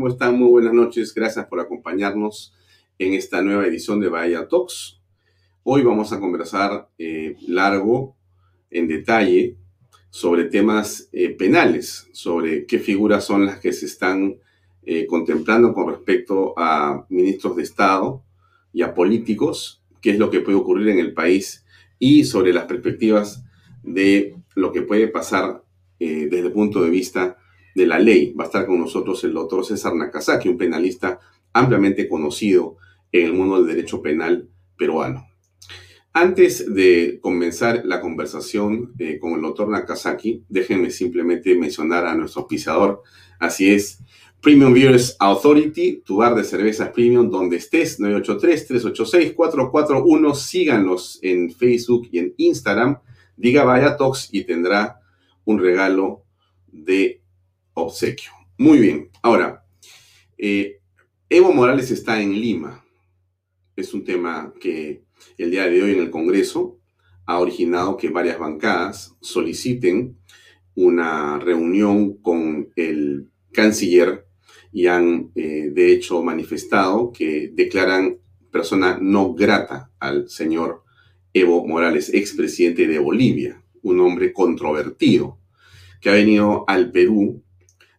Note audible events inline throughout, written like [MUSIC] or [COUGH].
¿Cómo están? Muy buenas noches. Gracias por acompañarnos en esta nueva edición de Bahía Talks. Hoy vamos a conversar eh, largo, en detalle, sobre temas eh, penales, sobre qué figuras son las que se están eh, contemplando con respecto a ministros de Estado y a políticos, qué es lo que puede ocurrir en el país y sobre las perspectivas de lo que puede pasar desde el punto de vista de la ley. Va a estar con nosotros el doctor César Nakazaki, un penalista ampliamente conocido en el mundo del derecho penal peruano. Antes de comenzar la conversación eh, con el doctor Nakazaki, déjenme simplemente mencionar a nuestro auspiciador. Así es, Premium Beers Authority, tu bar de cervezas premium donde estés, 983-386-441. Síganlos en Facebook y en Instagram. Diga Vaya Talks y tendrá un regalo de obsequio. Muy bien. Ahora, eh, Evo Morales está en Lima. Es un tema que el día de hoy en el Congreso ha originado que varias bancadas soliciten una reunión con el canciller y han eh, de hecho manifestado que declaran persona no grata al señor Evo Morales, expresidente de Bolivia, un hombre controvertido que ha venido al Perú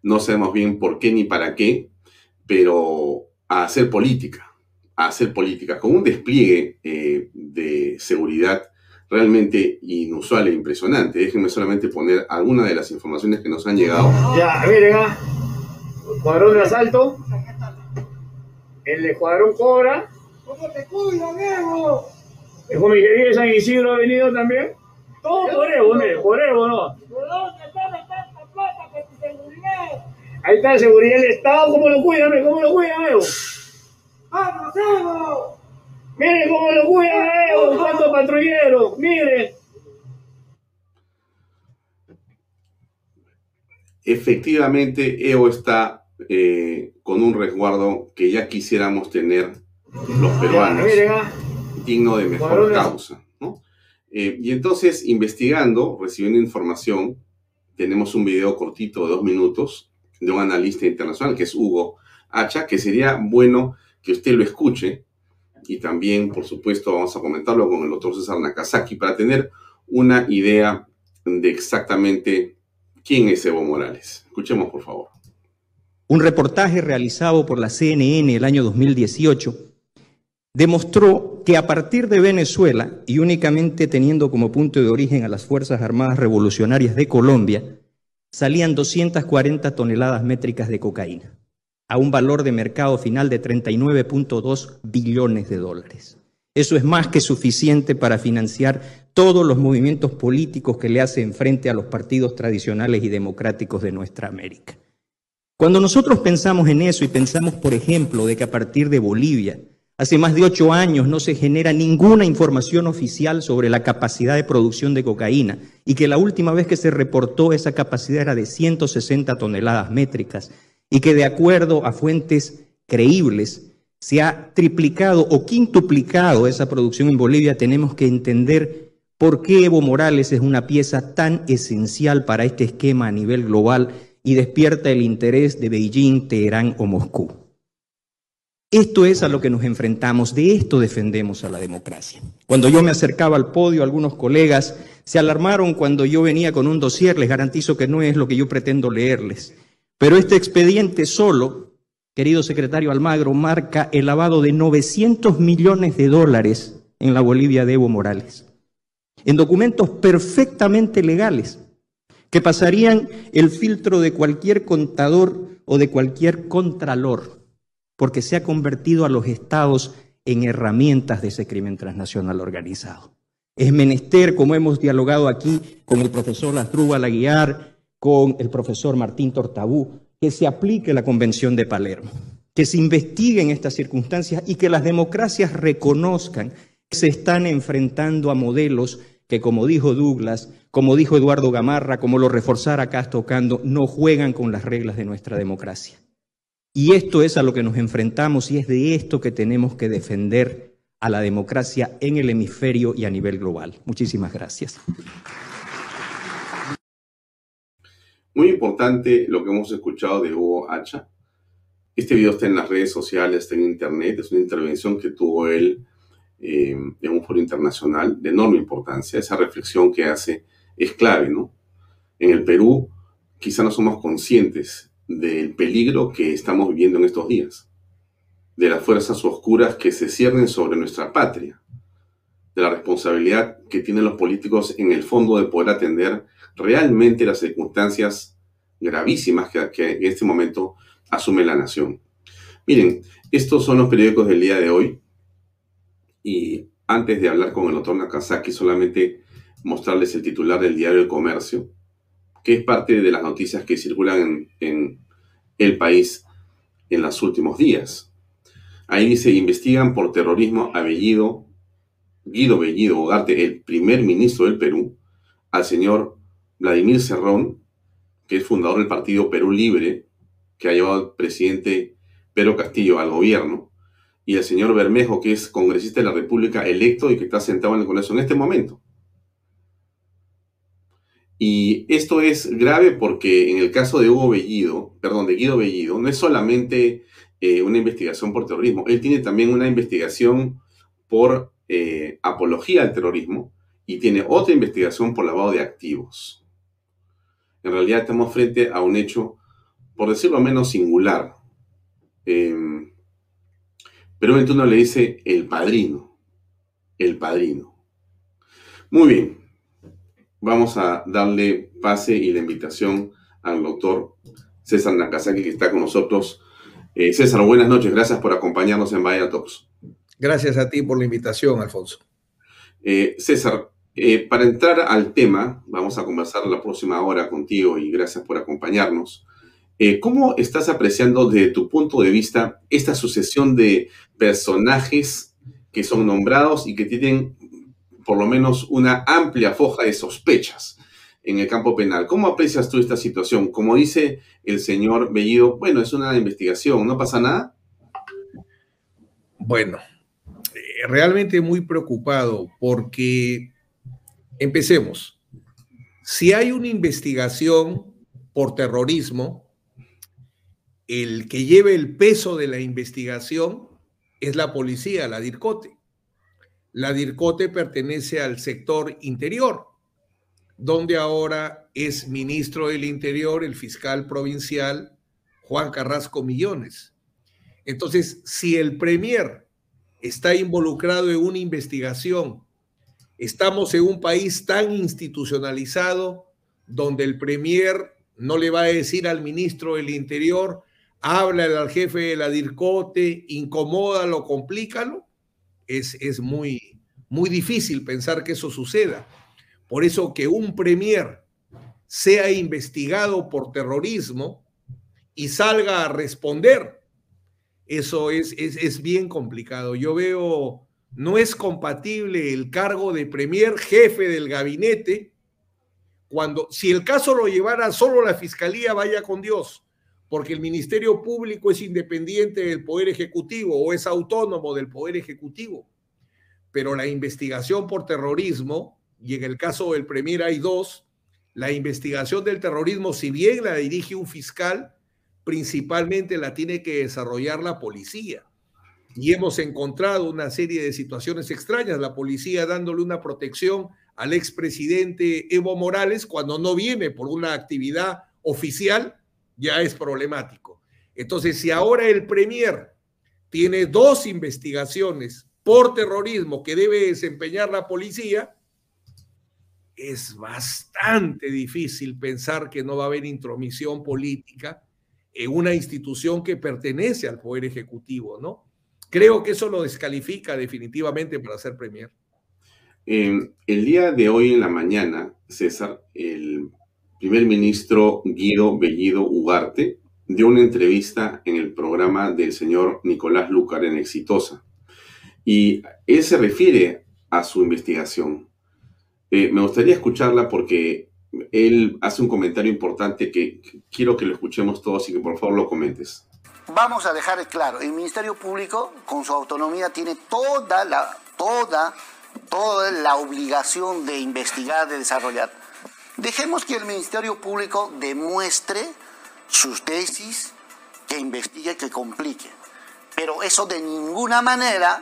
no sabemos bien por qué ni para qué, pero a hacer política, a hacer política, con un despliegue eh, de seguridad realmente inusual e impresionante. Déjenme solamente poner algunas de las informaciones que nos han llegado. Ya, miren, ah, cuadrón de asalto, el de cuadrón Cobra. ¿Cómo te cuidan, Evo? De San Isidro ha venido también. Todo por Evo, por Evo, ¿no? Ahí está la seguridad del Estado, ¿cómo lo cuidan? ¿Cómo lo cuidan, Evo? ¡Vamos, Evo! Miren cómo lo cuidan, Evo, cuántos patrulleros, miren. Efectivamente, Evo está eh, con un resguardo que ya quisiéramos tener los peruanos, ah. digno de mejor causa. ¿no? Eh, y entonces, investigando, recibiendo información, tenemos un video cortito de dos minutos de un analista internacional, que es Hugo Hacha, que sería bueno que usted lo escuche. Y también, por supuesto, vamos a comentarlo con el doctor César Nakazaki para tener una idea de exactamente quién es Evo Morales. Escuchemos, por favor. Un reportaje realizado por la CNN el año 2018 demostró que a partir de Venezuela, y únicamente teniendo como punto de origen a las Fuerzas Armadas Revolucionarias de Colombia, salían 240 toneladas métricas de cocaína, a un valor de mercado final de 39.2 billones de dólares. Eso es más que suficiente para financiar todos los movimientos políticos que le hacen frente a los partidos tradicionales y democráticos de nuestra América. Cuando nosotros pensamos en eso y pensamos, por ejemplo, de que a partir de Bolivia Hace más de ocho años no se genera ninguna información oficial sobre la capacidad de producción de cocaína y que la última vez que se reportó esa capacidad era de 160 toneladas métricas y que de acuerdo a fuentes creíbles se ha triplicado o quintuplicado esa producción en Bolivia, tenemos que entender por qué Evo Morales es una pieza tan esencial para este esquema a nivel global y despierta el interés de Beijing, Teherán o Moscú. Esto es a lo que nos enfrentamos, de esto defendemos a la democracia. Cuando yo me acercaba al podio, algunos colegas se alarmaron cuando yo venía con un dossier, les garantizo que no es lo que yo pretendo leerles. Pero este expediente solo, querido secretario Almagro, marca el lavado de 900 millones de dólares en la Bolivia de Evo Morales, en documentos perfectamente legales, que pasarían el filtro de cualquier contador o de cualquier contralor porque se ha convertido a los estados en herramientas de ese crimen transnacional organizado. Es menester, como hemos dialogado aquí con el profesor Lasdrúbal Aguiar, con el profesor Martín Tortabú, que se aplique la Convención de Palermo, que se investiguen estas circunstancias y que las democracias reconozcan que se están enfrentando a modelos que, como dijo Douglas, como dijo Eduardo Gamarra, como lo reforzara Castro Cando, no juegan con las reglas de nuestra democracia. Y esto es a lo que nos enfrentamos y es de esto que tenemos que defender a la democracia en el hemisferio y a nivel global. Muchísimas gracias. Muy importante lo que hemos escuchado de Hugo Hacha, Este video está en las redes sociales, está en internet, es una intervención que tuvo él eh, en un foro internacional de enorme importancia. Esa reflexión que hace es clave, ¿no? En el Perú quizá no somos conscientes del peligro que estamos viviendo en estos días, de las fuerzas oscuras que se ciernen sobre nuestra patria, de la responsabilidad que tienen los políticos en el fondo de poder atender realmente las circunstancias gravísimas que, en este momento asume la nación. Miren, estos son los periódicos del día de hoy y antes de hablar con el doctor Nakazaki, solamente mostrarles el titular del diario El Comercio, que es parte de las noticias que circulan en, el país en los últimos días. Ahí dice, investigan por terrorismo a Bellido, Guido Bellido Ugarte, el primer ministro del Perú, al señor Vladimir Cerrón, que es fundador del partido Perú Libre, que ha llevado al presidente Pedro Castillo al gobierno, y el señor Bermejo, que es congresista de la República electo y que está sentado en el Congreso en este momento. Y esto es grave porque en el caso de Hugo Bellido, perdón, de Guido Bellido, no es solamente eh, una investigación por terrorismo, él tiene también una investigación por eh, apología al terrorismo y tiene otra investigación por lavado de activos. En realidad estamos frente a un hecho, por decirlo menos, singular. Eh, pero uno le dice el padrino, el padrino. Muy bien, vamos a darle pase y la invitación al doctor César Nakazaki que está con nosotros. Eh, César, buenas noches, gracias por acompañarnos en Vaya Talks. Gracias a ti por la invitación, Alfonso. Eh, César, eh, para entrar al tema, vamos a conversar la próxima hora contigo y gracias por acompañarnos. ¿Cómo estás apreciando desde tu punto de vista esta sucesión de personajes que son nombrados y que tienen por lo menos una amplia foja de sospechas en el campo penal? ¿Cómo aprecias tú esta situación? Como dice el señor Bellido, bueno, es una investigación, ¿no pasa nada? Bueno, eh, realmente muy preocupado porque, empecemos, si hay una investigación por terrorismo, el que lleve el peso de la investigación es la policía, la DIRCOTE. La DIRCOTE pertenece al sector interior, donde ahora es ministro del Interior el fiscal provincial Juan Carrasco Millones. Entonces, si el Premier está involucrado en una investigación, estamos en un país tan institucionalizado donde el Premier no le va a decir al ministro del Interior, habla al jefe de la DIRCOTE, incomódalo, complícalo, es, es muy, muy difícil pensar que eso suceda. Por eso que un premier sea investigado por terrorismo y salga a responder, eso es, es, es bien complicado. Yo veo, no es compatible el cargo de premier jefe del gabinete cuando, si el caso lo llevara solo la fiscalía, vaya con Dios porque el Ministerio Público es independiente del Poder Ejecutivo o es autónomo del Poder Ejecutivo. Pero la investigación por terrorismo, y en el caso del Premier hay dos, la investigación del terrorismo, si bien la dirige un fiscal, principalmente la tiene que desarrollar la policía. Y hemos encontrado una serie de situaciones extrañas, la policía dándole una protección al expresidente Evo Morales cuando no viene por una actividad oficial ya es problemático. Entonces, si ahora el Premier tiene dos investigaciones por terrorismo que debe desempeñar la policía, es bastante difícil pensar que no va a haber intromisión política en una institución que pertenece al Poder Ejecutivo, ¿no? Creo que eso lo descalifica definitivamente para ser Premier. el día de hoy en la mañana, César, el primer ministro Guido Bellido Ugarte dio una entrevista en el programa del señor Nicolás Lucar en Exitosa. Y él se refiere a su investigación. Eh, me gustaría escucharla porque él hace un comentario importante que quiero que lo escuchemos todos y que por favor lo comentes. Vamos a dejar claro, el Ministerio Público con su autonomía tiene toda la, toda, toda la obligación de investigar, de desarrollar. Dejemos que el Ministerio Público demuestre sus tesis, que investigue, que complique. Pero eso de ninguna manera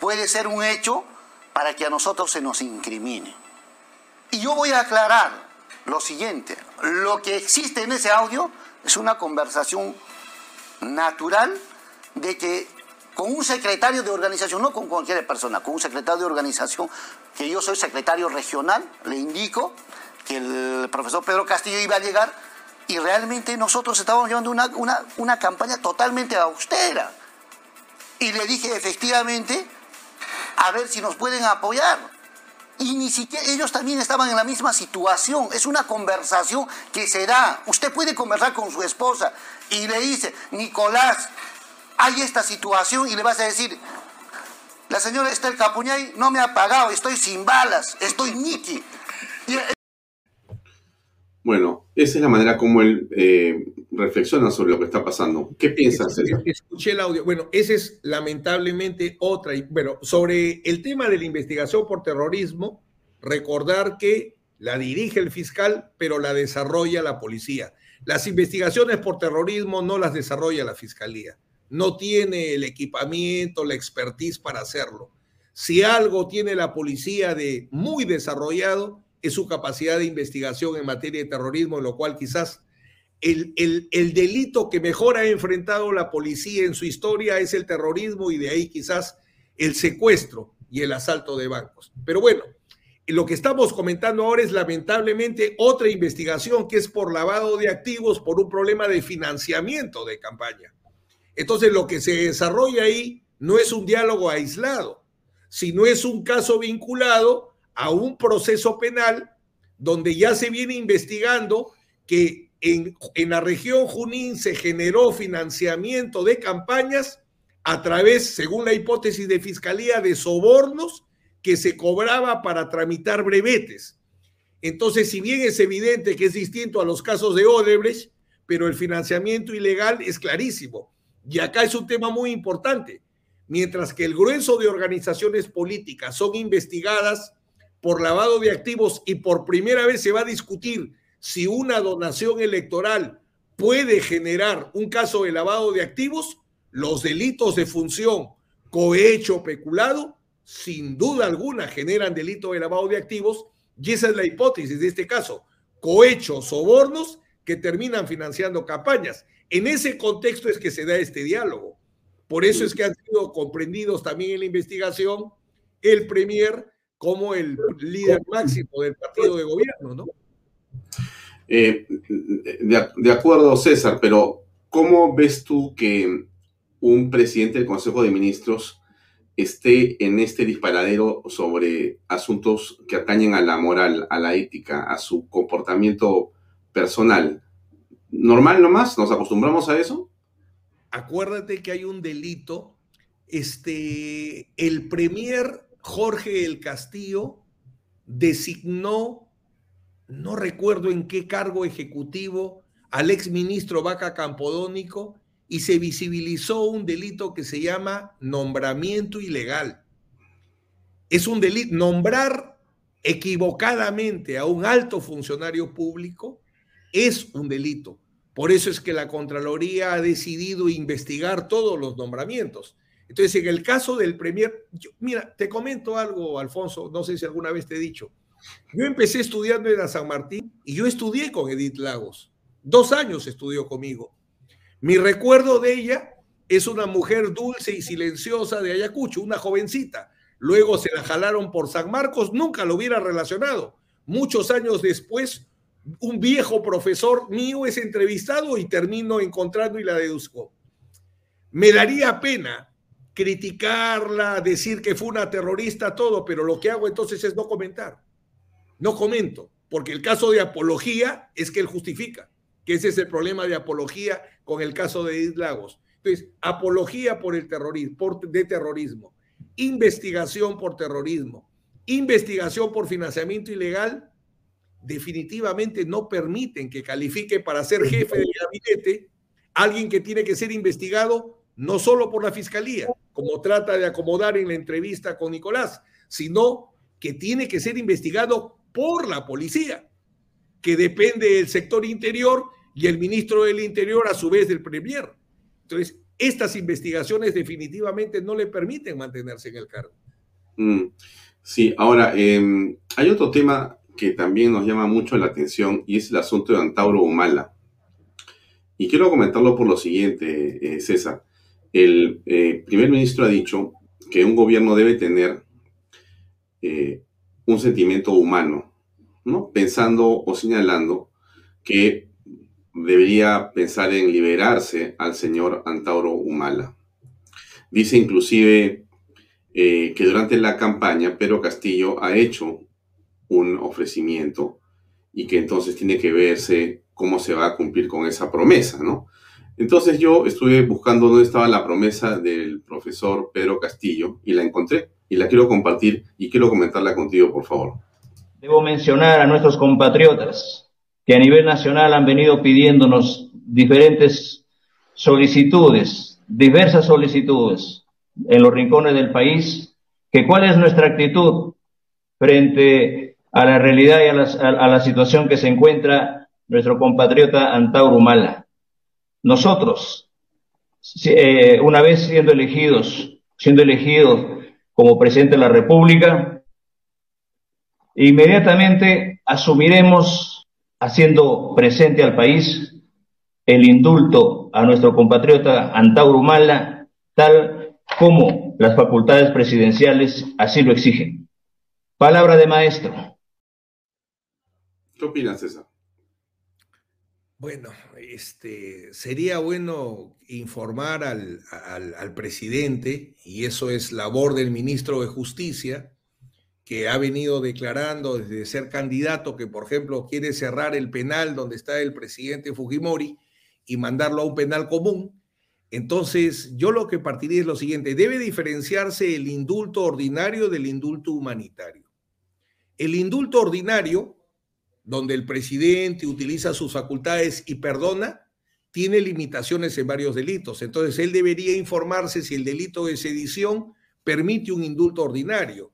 puede ser un hecho para que a nosotros se nos incrimine. Y yo voy a aclarar lo siguiente, lo que existe en ese audio es una conversación natural de que con un secretario de organización, no con cualquier persona, con un secretario de organización, que yo soy secretario regional, le indico que el profesor Pedro Castillo iba a llegar y realmente nosotros estábamos llevando una, una campaña totalmente austera. Y le dije efectivamente, a ver si nos pueden apoyar. Y ni siquiera ellos también estaban en la misma situación. Es una conversación que se da. Usted puede conversar con su esposa y le dice, Nicolás, hay esta situación y le vas a decir, la señora Esther Capuñay no me ha pagado, estoy sin balas, estoy niki. Bueno, esa es la manera como él eh, reflexiona sobre lo que está pasando. ¿Qué piensas? Escuché el audio. Bueno, esa es lamentablemente otra. Bueno, sobre el tema de la investigación por terrorismo, recordar que la dirige el fiscal, pero la desarrolla la policía. Las investigaciones por terrorismo no las desarrolla la fiscalía. No tiene el equipamiento, la expertise para hacerlo. Si algo tiene la policía de muy desarrollado, es su capacidad de investigación en materia de terrorismo, lo cual quizás el, el, delito que mejor ha enfrentado la policía en su historia es el terrorismo y de ahí quizás el secuestro y el asalto de bancos. Pero bueno, lo que estamos comentando ahora es lamentablemente otra investigación que es por lavado de activos por un problema de financiamiento de campaña. Entonces lo que se desarrolla ahí no es un diálogo aislado, sino es un caso vinculado a un proceso penal donde ya se viene investigando que en, la región Junín se generó financiamiento de campañas a través, según la hipótesis de fiscalía, de sobornos que se cobraba para tramitar brevetes. Entonces, si bien es evidente que es distinto a los casos de Odebrecht, pero el financiamiento ilegal es clarísimo. Y acá es un tema muy importante. Mientras que el grueso de organizaciones políticas son investigadas por lavado de activos y por primera vez se va a discutir si una donación electoral puede generar un caso de lavado de activos, los delitos de función, cohecho, peculado, sin duda alguna generan delito de lavado de activos y esa es la hipótesis de este caso, cohecho, sobornos que terminan financiando campañas. En ese contexto es que se da este diálogo. Por eso es que han sido comprendidos también en la investigación el Premier como el líder máximo del partido de gobierno, ¿no? Eh, de, acuerdo, César, pero ¿cómo ves tú que un presidente del Consejo de Ministros esté en este disparadero sobre asuntos que atañen a la moral, a la ética, a su comportamiento personal? ¿Normal nomás? ¿Nos acostumbramos a eso? Acuérdate que hay un delito. Este, el premier Jorge el Castillo designó, no recuerdo en qué cargo ejecutivo, al exministro Vaca Campodónico y se visibilizó un delito que se llama nombramiento ilegal. Es un delito, nombrar equivocadamente a un alto funcionario público es un delito. Por eso es que la Contraloría ha decidido investigar todos los nombramientos. Entonces, en el caso del Premier, mira, te comento algo, Alfonso, no sé si alguna vez te he dicho. Yo empecé estudiando en la San Martín y yo estudié con Edith Lagos. Dos años estudió conmigo. Mi recuerdo de ella es una mujer dulce y silenciosa de Ayacucho, una jovencita. Luego se la jalaron por San Marcos, nunca lo hubiera relacionado. Muchos años después, un viejo profesor mío es entrevistado y termino encontrando y la deduzco. Me daría pena criticarla, decir que fue una terrorista, todo, pero lo que hago entonces es no comentar. No comento, porque el caso de apología es que él justifica, que ese es el problema de apología con el caso de Edith Lagos. Entonces, apología por el terrorismo, de terrorismo, investigación por terrorismo, investigación por financiamiento ilegal, definitivamente no permiten que califique para ser jefe del gabinete alguien que tiene que ser investigado no solo por la fiscalía, como trata de acomodar en la entrevista con Nicolás, sino que tiene que ser investigado por la policía, que depende del sector interior y el ministro del Interior a su vez del Premier. Entonces, estas investigaciones definitivamente no le permiten mantenerse en el cargo. Mm, sí, ahora, em, hay otro tema que también nos llama mucho la atención y es el asunto de Antauro Humala. Y quiero comentarlo por lo siguiente, eh, César. El eh, primer ministro ha dicho que un gobierno debe tener eh, un sentimiento humano, ¿no? Pensando o señalando que debería pensar en liberarse al señor Antauro Humala. Dice inclusive eh, que durante la campaña Pedro Castillo ha hecho un ofrecimiento y que entonces tiene que verse cómo se va a cumplir con esa promesa, ¿no? Entonces yo estuve buscando dónde estaba la promesa del profesor Pedro Castillo y la encontré y la quiero compartir y quiero comentarla contigo, por favor. Debo mencionar a nuestros compatriotas que a nivel nacional han venido pidiéndonos diferentes solicitudes, diversas solicitudes en los rincones del país, que cuál es nuestra actitud frente a la realidad y a la, situación que se encuentra nuestro compatriota Antauro Mala. Nosotros, eh, una vez siendo elegidos, siendo elegidos como presidente de la República, inmediatamente asumiremos haciendo presente al país el indulto a nuestro compatriota Antauro Mala, tal como las facultades presidenciales así lo exigen. Palabra de maestro. ¿Qué opinas, César? Bueno, este, sería bueno informar al, al, presidente, y eso es labor del ministro de Justicia, que ha venido declarando desde ser candidato que, por ejemplo, quiere cerrar el penal donde está el presidente Fujimori y mandarlo a un penal común. Entonces, yo lo que partiría es lo siguiente, debe diferenciarse el indulto ordinario del indulto humanitario. El indulto ordinario donde el presidente utiliza sus facultades y perdona, tiene limitaciones en varios delitos. Entonces, él debería informarse si el delito de sedición permite un indulto ordinario.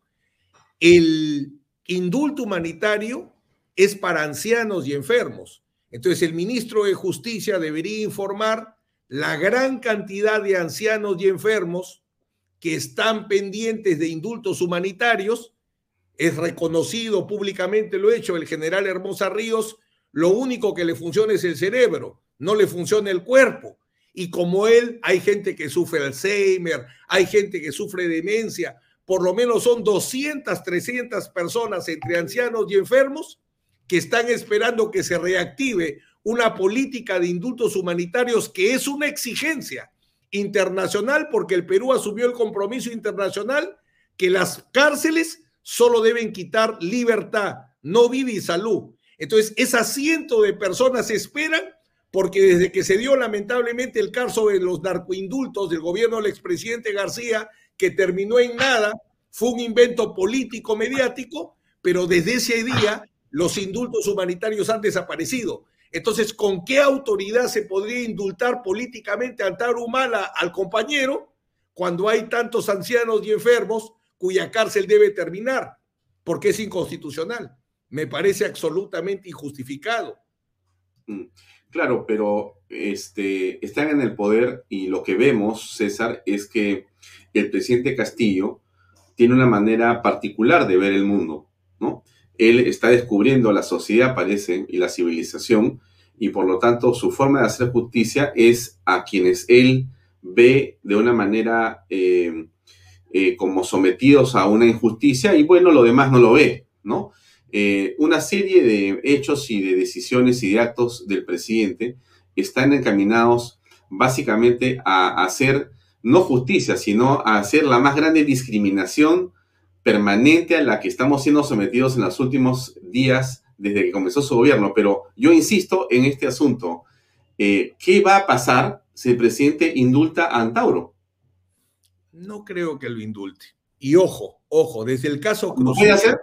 El indulto humanitario es para ancianos y enfermos. Entonces, el ministro de Justicia debería informar la gran cantidad de ancianos y enfermos que están pendientes de indultos humanitarios es reconocido públicamente, lo hecho el general Hermosa Ríos, lo único que le funciona es el cerebro, no le funciona el cuerpo. Y como él, hay gente que sufre Alzheimer, hay gente que sufre demencia, por lo menos son 200, 300 personas entre ancianos y enfermos que están esperando que se reactive una política de indultos humanitarios que es una exigencia internacional porque el Perú asumió el compromiso internacional que las cárceles solo deben quitar libertad, no vida y salud. Entonces, esas cientos de personas esperan porque desde que se dio lamentablemente el caso de los narcoindultos del gobierno del expresidente García, que terminó en nada, fue un invento político mediático, pero desde ese día los indultos humanitarios han desaparecido. Entonces, ¿con qué autoridad se podría indultar políticamente a Antaro Humala al compañero cuando hay tantos ancianos y enfermos cuya cárcel debe terminar, porque es inconstitucional. Me parece absolutamente injustificado. Mm, claro, pero este, están en el poder y lo que vemos, César, es que el presidente Castillo tiene una manera particular de ver el mundo, ¿no? Él está descubriendo la sociedad, parece, y la civilización, y por lo tanto su forma de hacer justicia es a quienes él ve de una manera eh, eh, como sometidos a una injusticia y bueno, lo demás no lo ve, ¿no? Eh, una serie de hechos y de decisiones y de actos del presidente están encaminados básicamente a hacer no justicia, sino a hacer la más grande discriminación permanente a la que estamos siendo sometidos en los últimos días desde que comenzó su gobierno. Pero yo insisto en este asunto. Eh, ¿Qué va a pasar si el presidente indulta a Antauro? No creo que lo indulte. Y ojo, ojo, desde el caso Cruciat,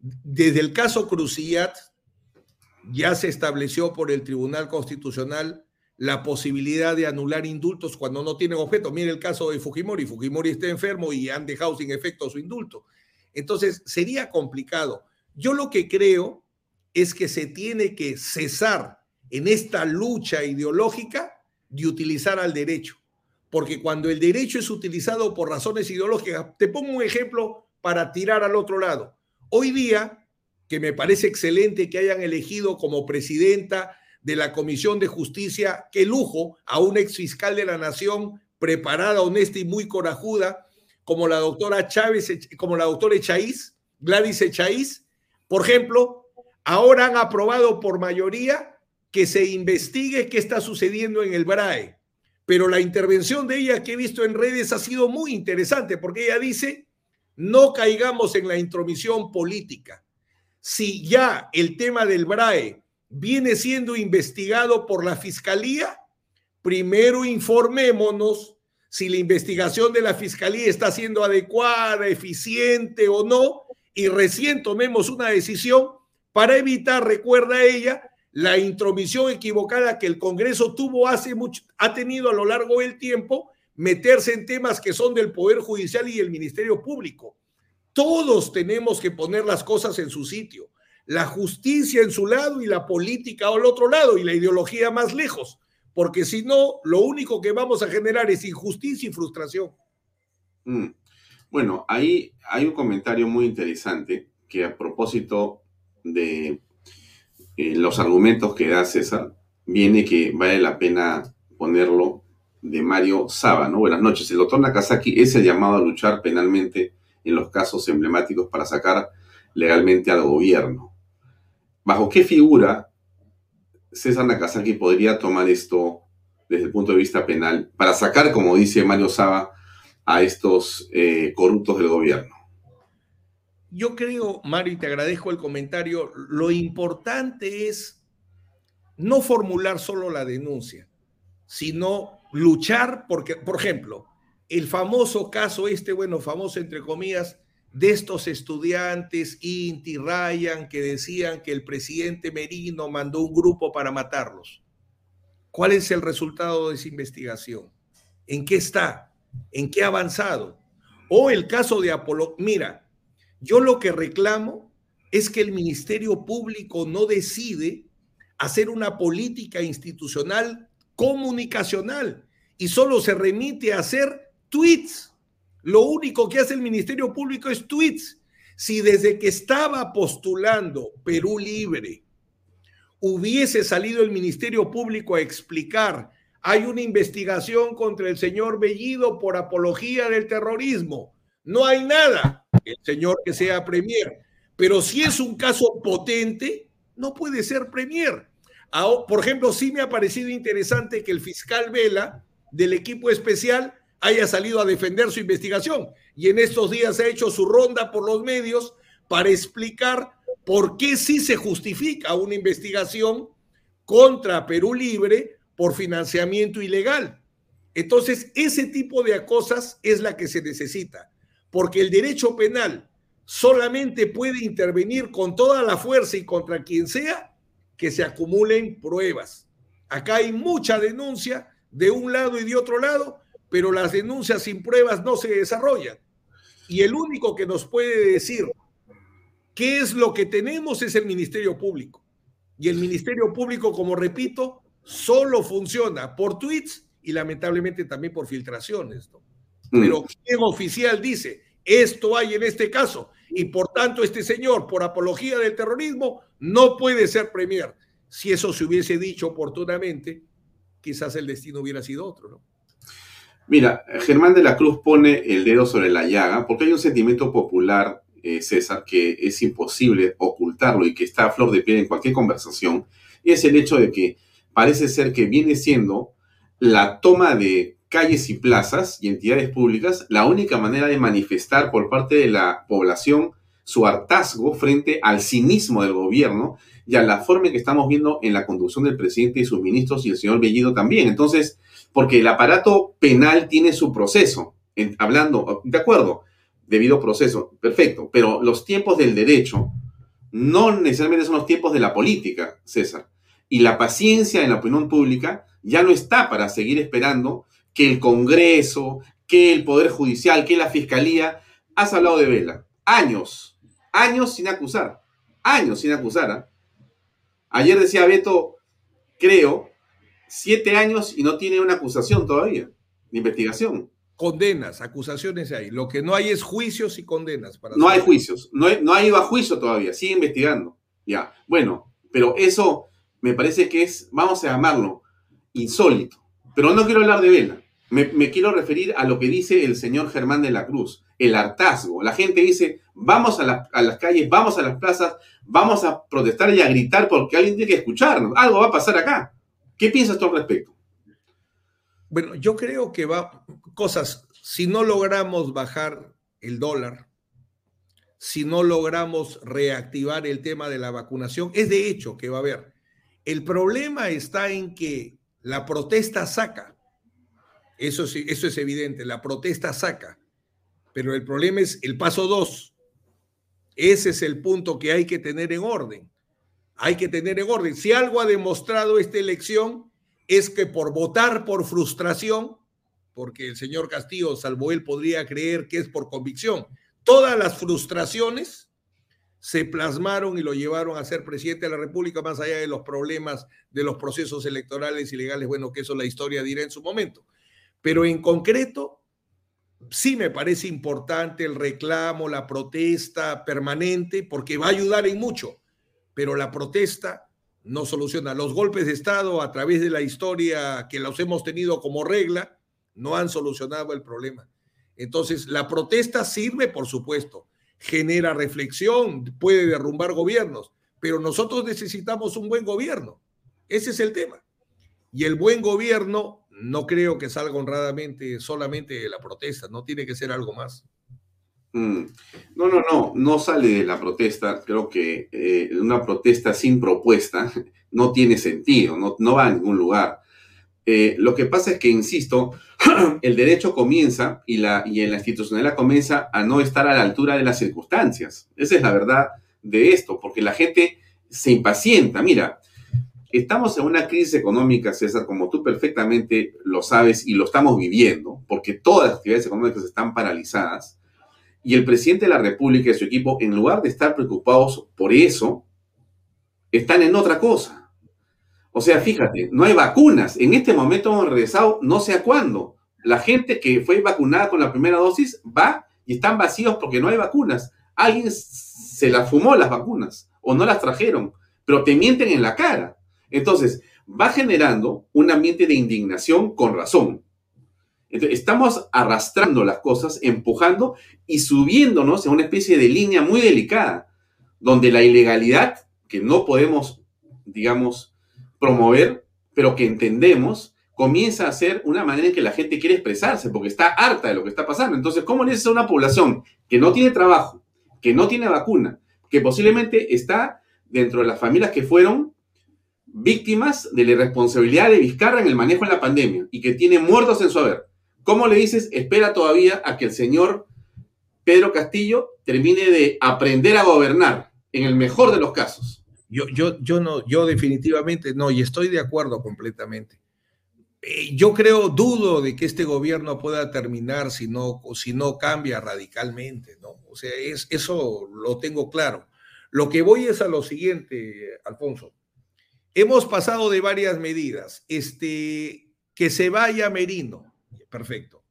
desde el caso Cruciat ya se estableció por el Tribunal Constitucional la posibilidad de anular indultos cuando no tienen objeto. Mire el caso de Fujimori. Fujimori está enfermo y han dejado sin efecto su indulto. Entonces, sería complicado. Yo lo que creo es que se tiene que cesar en esta lucha ideológica de utilizar al derecho porque cuando el derecho es utilizado por razones ideológicas, te pongo un ejemplo para tirar al otro lado. Hoy día, que me parece excelente que hayan elegido como presidenta de la Comisión de Justicia, qué lujo, a un ex fiscal de la Nación preparada, honesta y muy corajuda, como la doctora Chávez, como la doctora Echaíz, Gladys Echaíz, por ejemplo, ahora han aprobado por mayoría que se investigue qué está sucediendo en el BRAE. Pero la intervención de ella que he visto en redes ha sido muy interesante porque ella dice, no caigamos en la intromisión política. Si ya el tema del BRAE viene siendo investigado por la Fiscalía, primero informémonos si la investigación de la Fiscalía está siendo adecuada, eficiente o no, y recién tomemos una decisión para evitar, recuerda ella, la intromisión equivocada que el Congreso tuvo hace mucho, ha tenido a lo largo del tiempo, meterse en temas que son del Poder Judicial y el Ministerio Público. Todos tenemos que poner las cosas en su sitio. La justicia en su lado y la política al otro lado y la ideología más lejos. Porque si no, lo único que vamos a generar es injusticia y frustración. Mm. Bueno, ahí hay un comentario muy interesante que a propósito de eh, los argumentos que da César, viene que vale la pena ponerlo de Mario Saba, ¿no? Buenas noches. El doctor Nakazaki es el llamado a luchar penalmente en los casos emblemáticos para sacar legalmente al gobierno. ¿Bajo qué figura César Nakazaki podría tomar esto desde el punto de vista penal para sacar, como dice Mario Saba, a estos eh, corruptos del gobierno? Yo creo, Mario, y te agradezco el comentario, lo importante es no formular solo la denuncia, sino luchar, porque, por ejemplo, el famoso caso este, bueno, famoso entre comillas, de estos estudiantes Inti Ryan que decían que el presidente Merino mandó un grupo para matarlos. ¿Cuál es el resultado de esa investigación? ¿En qué está? ¿En qué ha avanzado? O el caso de Apolo. Mira, yo lo que reclamo es que el Ministerio Público no decide hacer una política institucional comunicacional y solo se remite a hacer tweets. Lo único que hace el Ministerio Público es tweets. Si desde que estaba postulando Perú Libre hubiese salido el Ministerio Público a explicar, hay una investigación contra el señor Bellido por apología del terrorismo, no hay nada el señor que sea premier. Pero si es un caso potente, no puede ser premier. Por ejemplo, sí me ha parecido interesante que el fiscal Vela del equipo especial haya salido a defender su investigación y en estos días ha hecho su ronda por los medios para explicar por qué sí se justifica una investigación contra Perú Libre por financiamiento ilegal. Entonces, ese tipo de cosas es la que se necesita porque el derecho penal solamente puede intervenir con toda la fuerza y contra quien sea que se acumulen pruebas. Acá hay mucha denuncia de un lado y de otro lado, pero las denuncias sin pruebas no se desarrollan. Y el único que nos puede decir qué es lo que tenemos es el Ministerio Público. Y el Ministerio Público, como repito, solo funciona por tweets y lamentablemente también por filtraciones. Mm. Pero ¿quién oficial dice? Esto hay en este caso. Y por tanto, este señor, por apología del terrorismo, no puede ser premier. Si eso se hubiese dicho oportunamente, quizás el destino hubiera sido otro, ¿no? Mira, Germán de la Cruz pone el dedo sobre la llaga porque hay un sentimiento popular, eh, César, que es imposible ocultarlo y que está a flor de piel en cualquier conversación. Y es el hecho de que parece ser que viene siendo la toma de calles y plazas y entidades públicas la única manera de manifestar por parte de la población su hartazgo frente al cinismo del gobierno y a la forma que estamos viendo en la conducción del presidente y sus ministros y el señor Bellido también. Entonces, porque el aparato penal tiene su proceso, hablando, de acuerdo, debido proceso, perfecto, pero los tiempos del derecho no necesariamente son los tiempos de la política, César. Y la paciencia en la opinión pública ya no está para seguir esperando que el Congreso, que el Poder Judicial, que la Fiscalía. Has hablado de Vela. Años, años sin acusar. Años sin acusar. ¿ah? Ayer decía Beto, creo, siete años y no tiene una acusación todavía. de investigación. Condenas, acusaciones hay. Lo que no hay es juicios y condenas. Para no hay juicios, no, hay, no ha ido a juicio todavía, sigue investigando. Ya, bueno, pero eso me parece que es, vamos a llamarlo, insólito. Pero no quiero hablar de Vela. Me, quiero referir a lo que dice el señor Germán de la Cruz, el hartazgo. La gente dice, vamos a, las calles, vamos a las plazas, vamos a protestar y a gritar porque alguien tiene que escucharnos. Algo va a pasar acá. ¿Qué piensas tú al respecto? Bueno, yo creo que va cosas, si no logramos bajar el dólar, si no logramos reactivar el tema de la vacunación, es de hecho que va a haber. El problema está en que la protesta saca. Eso, eso es evidente, la protesta saca. Pero el problema es el paso dos. Ese es el punto que hay que tener en orden. Hay que tener en orden. Si algo ha demostrado esta elección es que por votar por frustración, porque el señor Castillo, salvo él, podría creer que es por convicción, todas las frustraciones se plasmaron y lo llevaron a ser presidente de la República, más allá de los problemas de los procesos electorales y legales, bueno, que eso la historia dirá en su momento. Pero en concreto, sí me parece importante el reclamo, la protesta permanente, porque va a ayudar en mucho, pero la protesta no soluciona. Los golpes de Estado a través de la historia que los hemos tenido como regla no han solucionado el problema. Entonces, la protesta sirve, por supuesto, genera reflexión, puede derrumbar gobiernos, pero nosotros necesitamos un buen gobierno. Ese es el tema. Y el buen gobierno no creo que salga honradamente solamente de la protesta, no tiene que ser algo más. Mm. No, no, no, no sale de la protesta. Creo que eh, una protesta sin propuesta [LAUGHS] no tiene sentido, no, va a ningún lugar. Eh, lo que pasa es que, insisto, [CLEARS THROAT] el derecho comienza y, la, y en la institucionalidad comienza a no estar a la altura de las circunstancias. Esa es la verdad de esto, porque la gente se impacienta. Mira, estamos en una crisis económica, César, como tú perfectamente lo sabes y lo estamos viviendo, porque todas las actividades económicas están paralizadas. Y el presidente de la República y su equipo, en lugar de estar preocupados por eso, están en otra cosa o sea, fíjate, no hay vacunas. En este momento hemos regresado no sé a cuándo. La gente que fue vacunada con la primera dosis va y están vacíos porque no hay vacunas. Alguien se las fumó las vacunas o no las trajeron, pero te mienten en la cara. Entonces, va generando un ambiente de indignación con razón. Entonces, estamos arrastrando las cosas, empujando y subiéndonos en una especie de línea muy delicada, donde la ilegalidad, que no podemos, digamos, promover, pero que entendemos, comienza a ser una manera en que la gente quiere expresarse, porque está harta de lo que está pasando. Entonces, ¿cómo es una población que no tiene trabajo, que no tiene vacuna, que posiblemente está dentro de las familias que fueron víctimas de la irresponsabilidad de Vizcarra en el manejo de la pandemia y que tiene muertos en su haber? ¿Cómo le dices, espera todavía a que el señor Pedro Castillo termine de aprender a gobernar, en el mejor de los casos? Yo, yo, yo no, yo definitivamente no, y estoy de acuerdo completamente. Eh, yo creo, dudo de que este gobierno pueda terminar si no, si no cambia radicalmente, ¿no? O sea, es, eso lo tengo claro. Lo que voy es a lo siguiente, Alfonso. Hemos pasado de varias medidas. Este, que se vaya Merino, perfecto.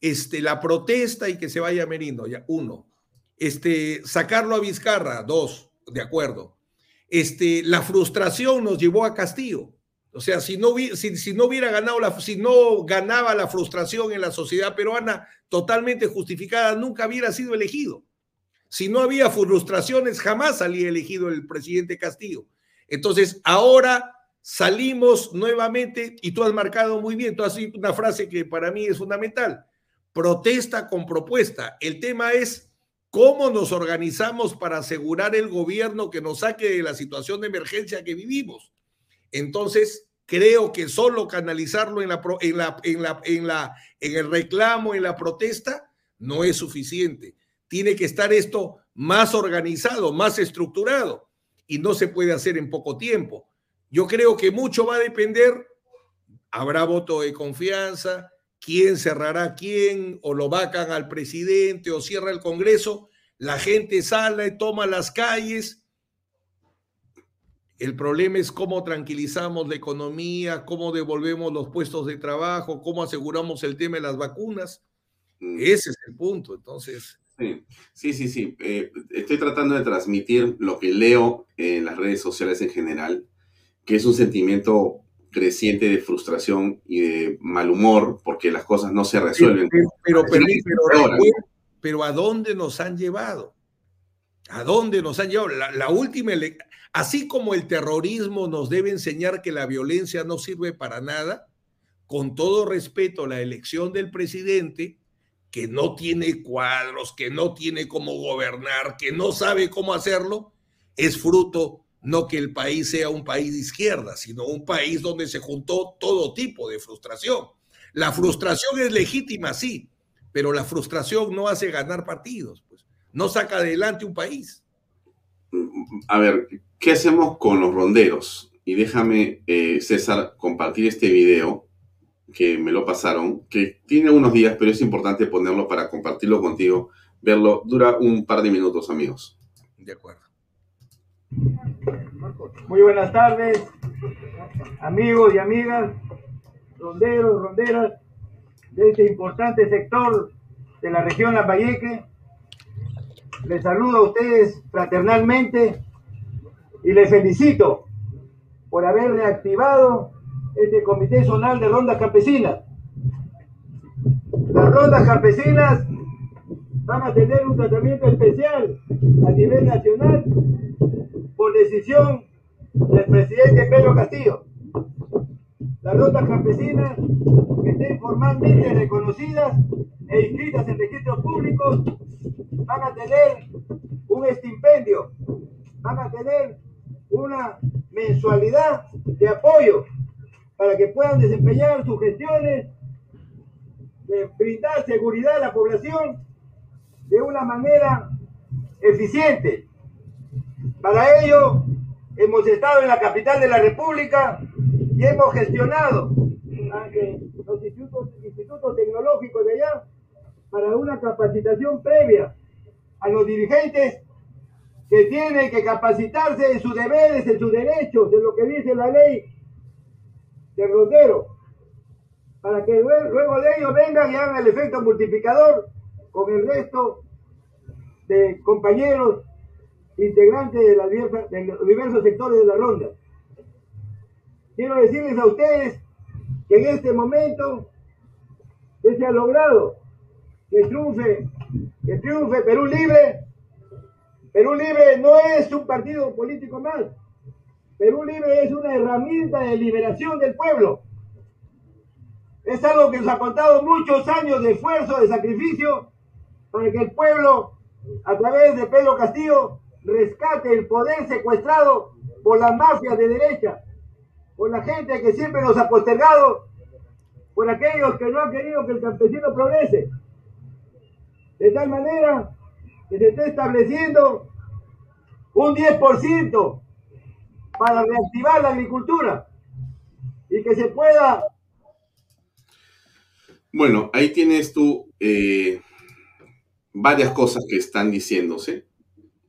Este, la protesta y que se vaya Merino, ya, uno. Este, sacarlo a Vizcarra, dos, de acuerdo este, la frustración nos llevó a Castillo. O sea, si no, si, no hubiera ganado si no ganaba la frustración en la sociedad peruana totalmente justificada, nunca hubiera sido elegido. Si no había frustraciones, jamás salía elegido el presidente Castillo. Entonces, ahora salimos nuevamente, y tú has marcado muy bien, tú has dicho una frase que para mí es fundamental, protesta con propuesta. El tema es ¿Cómo nos organizamos para asegurar el gobierno que nos saque de la situación de emergencia que vivimos? Entonces, creo que solo canalizarlo en, en el reclamo, en la protesta, no es suficiente. Tiene que estar esto más organizado, más estructurado, y no se puede hacer en poco tiempo. Yo creo que mucho va a depender, habrá voto de confianza, quién cerrará quién, o lo vacan al presidente, o cierra el Congreso, la gente sale, toma las calles. El problema es cómo tranquilizamos la economía, cómo devolvemos los puestos de trabajo, cómo aseguramos el tema de las vacunas. Mm. Ese es el punto. Entonces, Sí, sí, sí. Eh, estoy tratando de transmitir lo que leo en las redes sociales en general, que es un sentimiento creciente de frustración y de mal humor porque las cosas no se resuelven. Pero, pero, ¿a dónde nos han llevado? ¿A dónde nos han llevado? La, la última, así como el terrorismo nos debe enseñar que la violencia no sirve para nada, con todo respeto, la elección del presidente que no tiene cuadros, que no tiene cómo gobernar, que no sabe cómo hacerlo, es fruto no que el país sea un país de izquierda, sino un país donde se juntó todo tipo de frustración. La frustración es legítima, sí, pero la frustración no hace ganar partidos, pues no saca adelante un país. A ver, ¿qué hacemos con los ronderos? Y déjame, eh, César, compartir este video que me lo pasaron, que tiene unos días, pero es importante ponerlo para compartirlo contigo, verlo. Dura un par de minutos, amigos. De acuerdo. Muy buenas tardes, amigos y amigas, ronderos, ronderas de este importante sector de la región Lambayeque. Les saludo a ustedes fraternalmente y les felicito por haber reactivado este Comité Zonal de Rondas Campesinas. Las rondas campesinas van a tener un tratamiento especial a nivel nacional por decisión del presidente Pedro Castillo. Las rondas campesinas que estén formalmente reconocidas e inscritas en registros públicos van a tener un estipendio, van a tener una mensualidad de apoyo para que puedan desempeñar sus gestiones, de brindar seguridad a la población de una manera eficiente. Para ello, hemos estado en la capital de la República y hemos gestionado los institutos, institutos tecnológicos de allá para una capacitación previa a los dirigentes que tienen que capacitarse en sus deberes, en sus derechos, en lo que dice la ley de rondero, para que luego de ellos vengan y hagan el efecto multiplicador con el resto de compañeros integrantes de, de los diversos sectores de la ronda. Quiero decirles a ustedes que en este momento se ha logrado que triunfe, que triunfe Perú Libre. Perú Libre no es un partido político más, Perú Libre es una herramienta de liberación del pueblo. Es algo que nos ha contado muchos años de esfuerzo, de sacrificio, para que el pueblo, a través de Pedro Castillo, rescate el poder secuestrado por las mafias de derecha, por la gente que siempre nos ha postergado, por aquellos que no han querido que el campesino progrese. De tal manera que se está estableciendo un 10% para reactivar la agricultura y que se pueda... Bueno, ahí tienes tú eh, varias cosas que están diciéndose,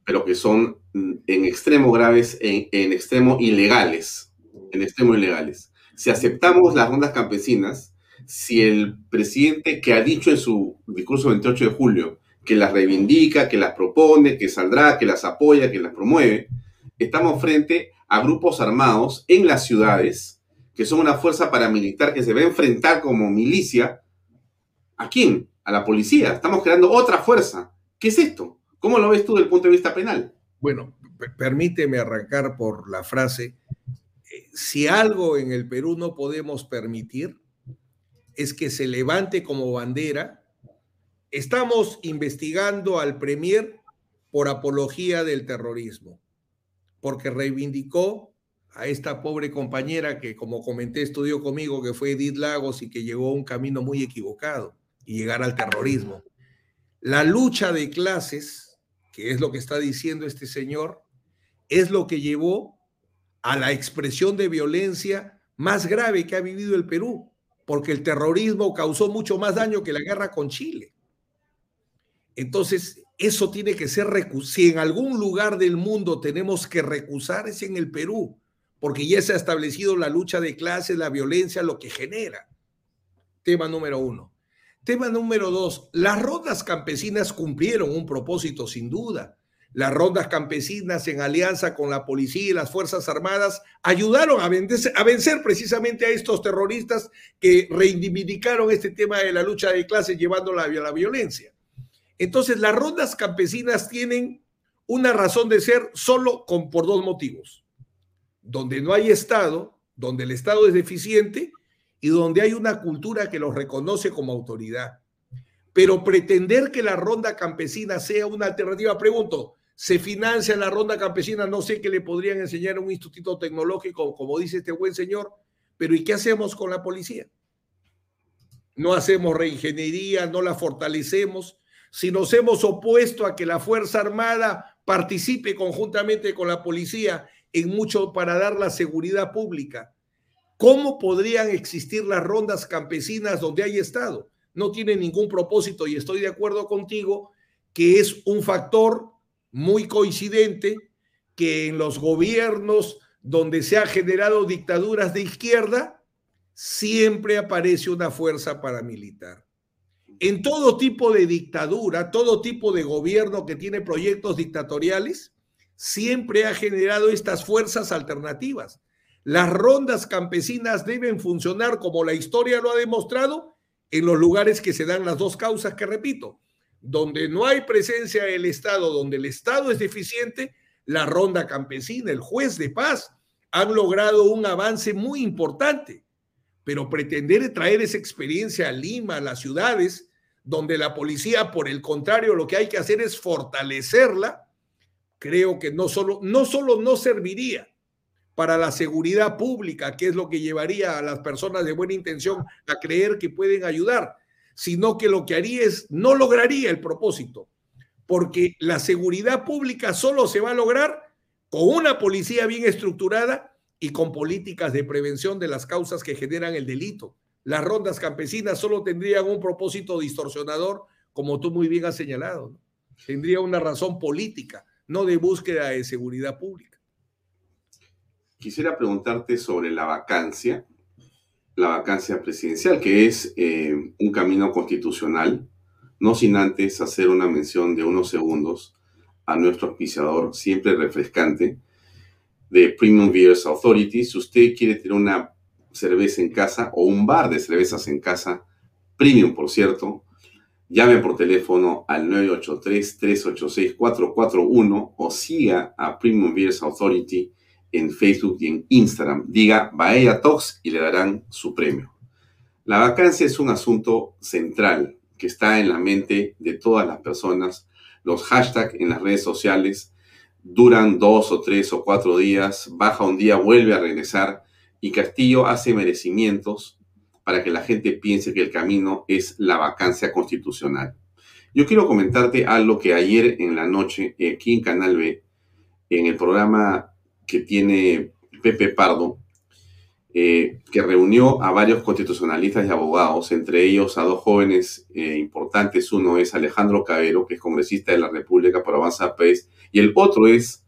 pero que son en extremo graves, en, en extremo ilegales, en extremo ilegales. Si aceptamos las rondas campesinas, si el presidente que ha dicho en su discurso 28 de julio que las reivindica, que las propone, que saldrá, que las apoya, que las promueve, estamos frente a grupos armados en las ciudades, que son una fuerza paramilitar que se va a enfrentar como milicia. ¿A quién? A la policía. Estamos creando otra fuerza. ¿Qué es esto? ¿Cómo lo ves tú desde el punto de vista penal? Bueno, permíteme arrancar por la frase. Eh, si algo en el Perú no podemos permitir es que se levante como bandera. Estamos investigando al Premier por apología del terrorismo porque reivindicó a esta pobre compañera que, como comenté, estudió conmigo, que fue Edith Lagos y que llegó a un camino muy equivocado y llegar al terrorismo. La lucha de clases, que es lo que está diciendo este señor, es lo que llevó a la expresión de violencia más grave que ha vivido el Perú, porque el terrorismo causó mucho más daño que la guerra con Chile. Entonces, eso tiene que ser, si en algún lugar del mundo tenemos que recusar, es en el Perú, porque ya se ha establecido la lucha de clases, la violencia, lo que genera. Tema número uno. Tema número dos, las rondas campesinas cumplieron un propósito sin duda. Las rondas campesinas en alianza con la policía y las Fuerzas Armadas ayudaron a vencer, a vencer precisamente a estos terroristas que reivindicaron este tema de la lucha de clases llevándola a la violencia. Entonces, las rondas campesinas tienen una razón de ser solo con, por dos motivos. Donde no hay Estado, donde el Estado es deficiente y donde hay una cultura que los reconoce como autoridad. Pero pretender que la ronda campesina sea una alternativa, pregunto, ¿se financia la ronda campesina? No sé qué le podrían enseñar a un instituto tecnológico, como dice este buen señor, pero ¿y qué hacemos con la policía? No hacemos reingeniería, no la fortalecemos. Si nos hemos opuesto a que la Fuerza Armada participe conjuntamente con la policía en mucho para dar la seguridad pública, ¿Cómo podrían existir las rondas campesinas donde hay Estado? No tiene ningún propósito y estoy de acuerdo contigo que es un factor muy coincidente que en los gobiernos donde se han generado dictaduras de izquierda, siempre aparece una fuerza paramilitar. En todo tipo de dictadura, todo tipo de gobierno que tiene proyectos dictatoriales, siempre ha generado estas fuerzas alternativas. Las rondas campesinas deben funcionar como la historia lo ha demostrado en los lugares que se dan las dos causas que repito. Donde no hay presencia del Estado, donde el Estado es deficiente, la ronda campesina, el juez de paz, han logrado un avance muy importante. Pero pretender traer esa experiencia a Lima, a las ciudades, donde la policía, por el contrario, lo que hay que hacer es fortalecerla, creo que no solo no, solo no serviría, para la seguridad pública, que es lo que llevaría a las personas de buena intención a creer que pueden ayudar, sino que lo que haría es no lograría el propósito, porque la seguridad pública solo se va a lograr con una policía bien estructurada y con políticas de prevención de las causas que generan el delito. Las rondas campesinas solo tendrían un propósito distorsionador, como tú muy bien has señalado. Tendría una razón política, no de búsqueda de seguridad pública quisiera preguntarte sobre la vacancia, la vacancia presidencial, que es eh, un camino constitucional, no sin antes hacer una mención de unos segundos a nuestro auspiciador, siempre refrescante, de Premium Beers Authority. Si usted quiere tener una cerveza en casa o un bar de cervezas en casa, premium por cierto, llame por teléfono al 983-386-441 o siga a Premium Beers Authority en Facebook y en Instagram. Diga Baella Talks y le darán su premio. La vacancia es un asunto central que está en la mente de todas las personas. Los hashtags en las redes sociales duran dos o tres o cuatro días, baja un día, vuelve a regresar y Castillo hace merecimientos para que la gente piense que el camino es la vacancia constitucional. Yo quiero comentarte algo que ayer en la noche, aquí en Canal B, en el programa que tiene Pepe Pardo, eh, que reunió a varios constitucionalistas y abogados, entre ellos a dos jóvenes eh, importantes. Uno es Alejandro Cabero, que es congresista de la República por Avanza País, y el otro es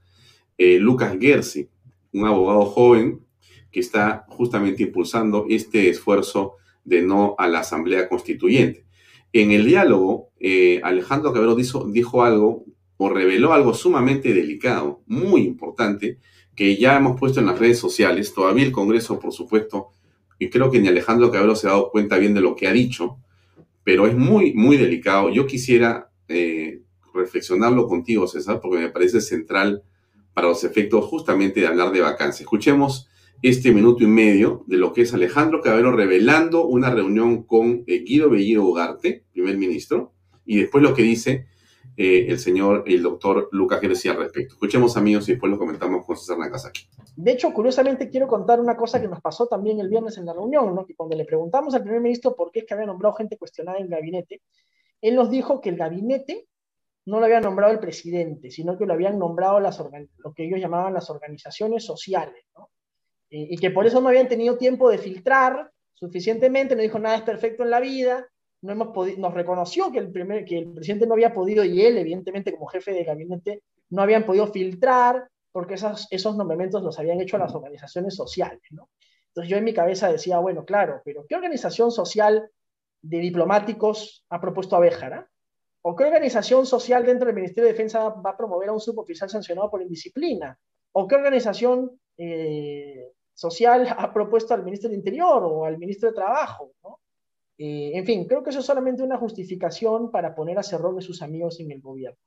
eh, Lucas Gersi, un abogado joven que está justamente impulsando este esfuerzo de no a la Asamblea Constituyente. En el diálogo, Alejandro Cabero dijo, algo o reveló algo sumamente delicado, muy importante, que ya hemos puesto en las redes sociales. Todavía el Congreso, por supuesto, y creo que ni Alejandro Cabrero se ha dado cuenta bien de lo que ha dicho, pero es muy, muy delicado. Yo quisiera eh, reflexionarlo contigo, César, porque me parece central para los efectos justamente de hablar de vacancia. Escuchemos este minuto y medio de lo que es Alejandro Cabrero revelando una reunión con eh, Guido Bellido Ugarte, primer ministro, y después lo que dice eh, el señor, el doctor Lucas decía al respecto. Escuchemos amigos y después lo comentamos con César Nakazaki. De hecho, curiosamente quiero contar una cosa que nos pasó también el viernes en la reunión, ¿no? que cuando le preguntamos al primer ministro por qué es que había nombrado gente cuestionada en el gabinete, él nos dijo que el gabinete no lo había nombrado el presidente, sino que lo habían nombrado las lo que ellos llamaban las organizaciones sociales, ¿no? Y, que por eso no habían tenido tiempo de filtrar suficientemente, no dijo nada es perfecto en la vida, no hemos nos reconoció que el, primer, que el presidente no había podido, y él, evidentemente, como jefe de gabinete, no habían podido filtrar porque esos, esos nombramientos los habían hecho las organizaciones sociales, ¿no? Entonces yo en mi cabeza decía, bueno, claro, pero ¿qué organización social de diplomáticos ha propuesto a Béjara? ¿O qué organización social dentro del Ministerio de Defensa va a promover a un suboficial sancionado por indisciplina? ¿O qué organización eh, social [LAUGHS] ha propuesto al ministro del Interior o al ministro de Trabajo? Eh, en fin, creo que eso es solamente una justificación para poner a cerro de sus amigos en el gobierno.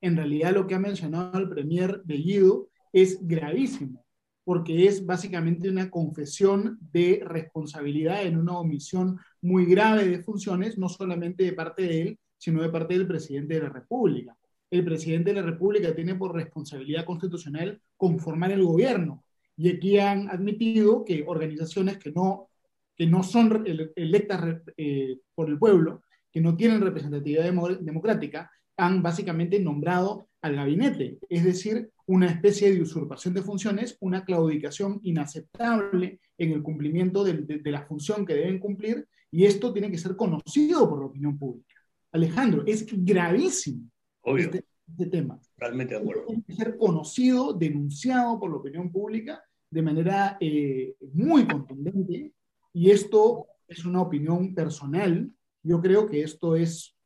En realidad lo que ha mencionado el premier Bellido es gravísimo, porque es básicamente una confesión de responsabilidad en una omisión muy grave de funciones, no solamente de parte de él, sino de parte del presidente de la República. El presidente de la República tiene por responsabilidad constitucional conformar el gobierno. Y aquí han admitido que organizaciones que no, que no son electas eh, por el pueblo, que no tienen representatividad democrática, han básicamente nombrado al gabinete, es decir, una especie de usurpación de funciones, una claudicación inaceptable en el cumplimiento de la función que deben cumplir, y esto tiene que ser conocido por la opinión pública. Alejandro, es gravísimo este, este, tema. Realmente de acuerdo. Tiene que ser conocido, denunciado por la opinión pública de manera eh, muy contundente y esto es una opinión personal. Yo creo que esto es,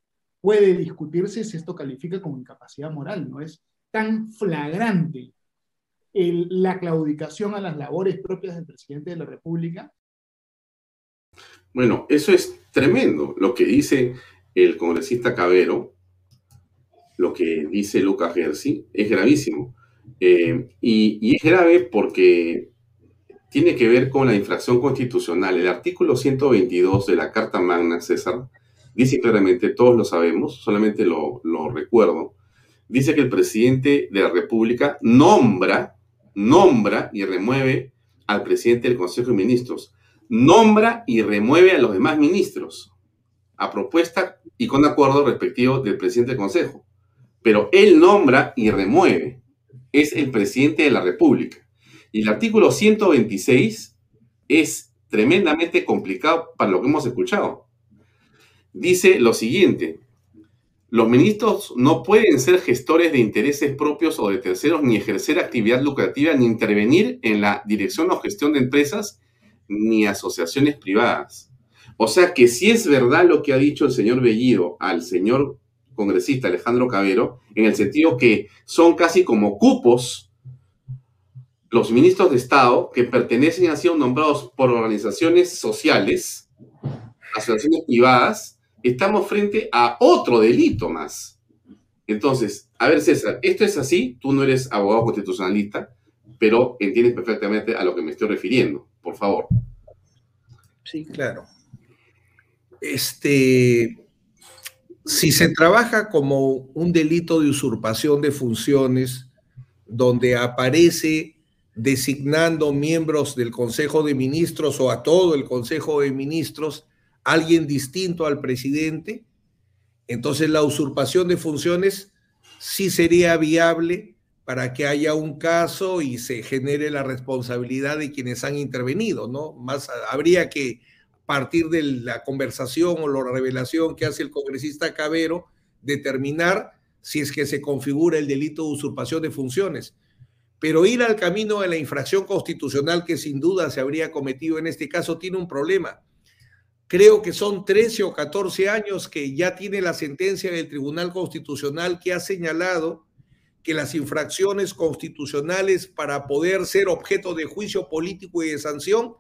puede discutirse si esto califica como incapacidad moral, ¿no? Es tan flagrante la claudicación a las labores propias del presidente de la República. Bueno, eso es tremendo lo que dice el congresista Cabero, lo que dice Lucas Gersi, es gravísimo. Eh, y, es grave porque tiene que ver con la infracción constitucional. El artículo 122 de la Carta Magna, César, dice claramente, todos lo sabemos, solamente lo, lo recuerdo, dice que el presidente de la República nombra, nombra y remueve al presidente del Consejo de Ministros, nombra y remueve a los demás ministros a propuesta y con acuerdo respectivo del presidente del Consejo. Pero él nombra y remueve. Es el presidente de la República. Y el artículo 126 es tremendamente complicado para lo que hemos escuchado. Dice lo siguiente, los ministros no pueden ser gestores de intereses propios o de terceros, ni ejercer actividad lucrativa, ni intervenir en la dirección o gestión de empresas, ni asociaciones privadas. O sea que si es verdad lo que ha dicho el señor Bellido al señor congresista Alejandro Cabero, en el sentido que son casi como cupos los ministros de Estado que pertenecen y han sido nombrados por organizaciones sociales, asociaciones privadas, estamos frente a otro delito más. Entonces, a ver César, esto es así, tú no eres abogado constitucionalista, pero entiendes perfectamente a lo que me estoy refiriendo, por favor. Sí, claro este, si se trabaja como un delito de usurpación de funciones, donde aparece designando miembros del Consejo de Ministros o a todo el Consejo de Ministros, alguien distinto al presidente, entonces la usurpación de funciones sí sería viable para que haya un caso y se genere la responsabilidad de quienes han intervenido, ¿no? Más habría que partir de la conversación o la revelación que hace el congresista Cabero, determinar si es que se configura el delito de usurpación de funciones. Pero ir al camino de la infracción constitucional que sin duda se habría cometido en este caso tiene un problema. Creo que son 13 o 14 años que ya tiene la sentencia del Tribunal Constitucional que ha señalado que las infracciones constitucionales para poder ser objeto de juicio político y de sanción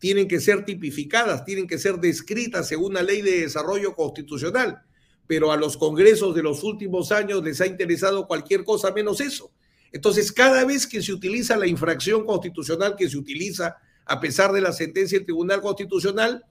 tienen que ser tipificadas, tienen que ser descritas según la ley de desarrollo constitucional. Pero a los congresos de los últimos años les ha interesado cualquier cosa menos eso. Entonces, cada vez que se utiliza la infracción constitucional que se utiliza, a pesar de la sentencia del Tribunal Constitucional,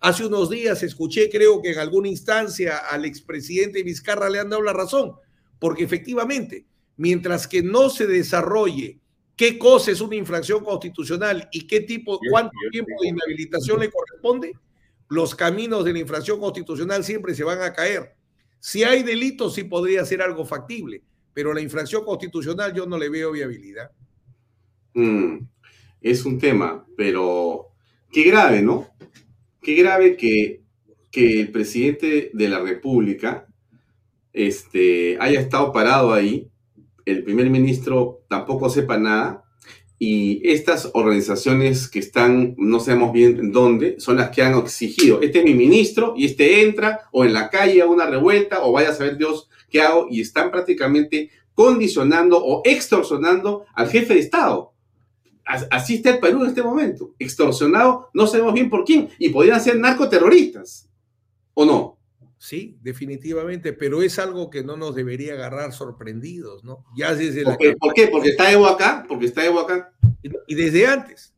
hace unos días escuché, creo que en alguna instancia, al expresidente Vizcarra le han dado la razón, porque efectivamente, mientras que no se desarrolle qué cosa es una infracción constitucional y qué tipo, cuánto tiempo de inhabilitación le corresponde, los caminos de la infracción constitucional siempre se van a caer. Si hay delitos, sí podría ser algo factible, pero la infracción constitucional yo no le veo viabilidad. Mm, es un tema, pero qué grave, ¿no? Qué grave que, que el presidente de la República este, haya estado parado ahí el primer ministro tampoco sepa nada y estas organizaciones que están, no sabemos bien dónde, son las que han exigido, este es mi ministro y este entra o en la calle a una revuelta o vaya a saber Dios qué hago y están prácticamente condicionando o extorsionando al jefe de Estado. Así está el Perú en este momento, extorsionado, no sabemos bien por quién, y podrían ser narcoterroristas, ¿o no? Sí, definitivamente, pero es algo que no nos debería agarrar sorprendidos, ¿no? Ya desde ¿Por, qué? ¿Por qué? Porque está Evo acá, porque está Evo acá. Y desde antes.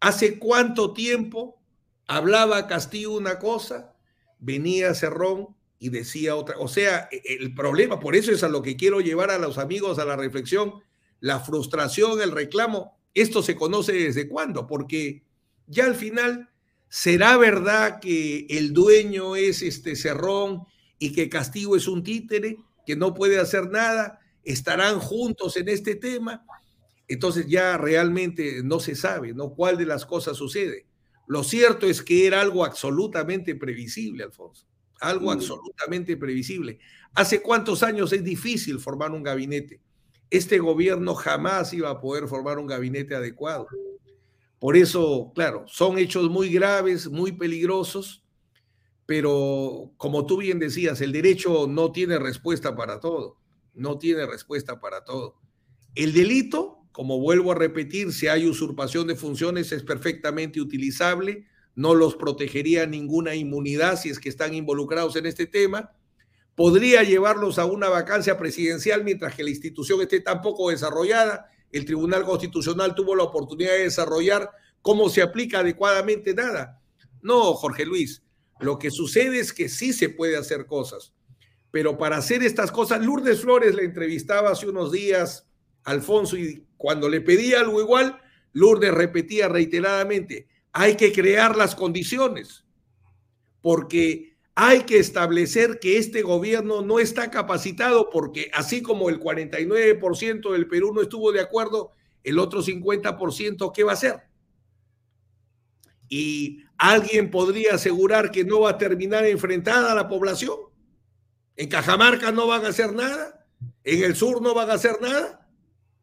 ¿Hace cuánto tiempo hablaba Castillo una cosa, venía Cerrón y decía otra? O sea, e, el problema, por eso es a lo que quiero llevar a los amigos a la reflexión, la frustración, el reclamo. Esto se conoce desde cuándo, porque ya al final ¿Será verdad que el dueño es este Cerrón y que Castigo es un títere que no puede hacer nada? ¿Estarán juntos en este tema? Entonces ya realmente no se sabe, ¿no? ¿Cuál de las cosas sucede? Lo cierto es que era algo absolutamente previsible, Alfonso. Algo mm. absolutamente previsible. ¿Hace cuántos años es difícil formar un gabinete? Este gobierno jamás iba a poder formar un gabinete adecuado. Por eso, claro, son hechos muy graves, muy peligrosos, pero como tú bien decías, el derecho no tiene respuesta para todo, no tiene respuesta para todo. El delito, como vuelvo a repetir, si hay usurpación de funciones es perfectamente utilizable, no los protegería ninguna inmunidad si es que están involucrados en este tema, podría llevarlos a una vacancia presidencial mientras que la institución esté tan poco desarrollada el Tribunal Constitucional tuvo la oportunidad de desarrollar cómo se aplica adecuadamente nada. No, Jorge Luis, lo que sucede es que sí se puede hacer cosas, pero para hacer estas cosas, Lourdes Flores le entrevistaba hace unos días Alfonso y cuando le pedía algo igual, Lourdes repetía reiteradamente, hay que crear las condiciones, porque hay que establecer que este gobierno no está capacitado porque así como el 49% del Perú no estuvo de acuerdo, el otro 50% ¿qué va a hacer? Y alguien podría asegurar que no va a terminar enfrentada a la población. En Cajamarca no van a hacer nada, en el sur no van a hacer nada.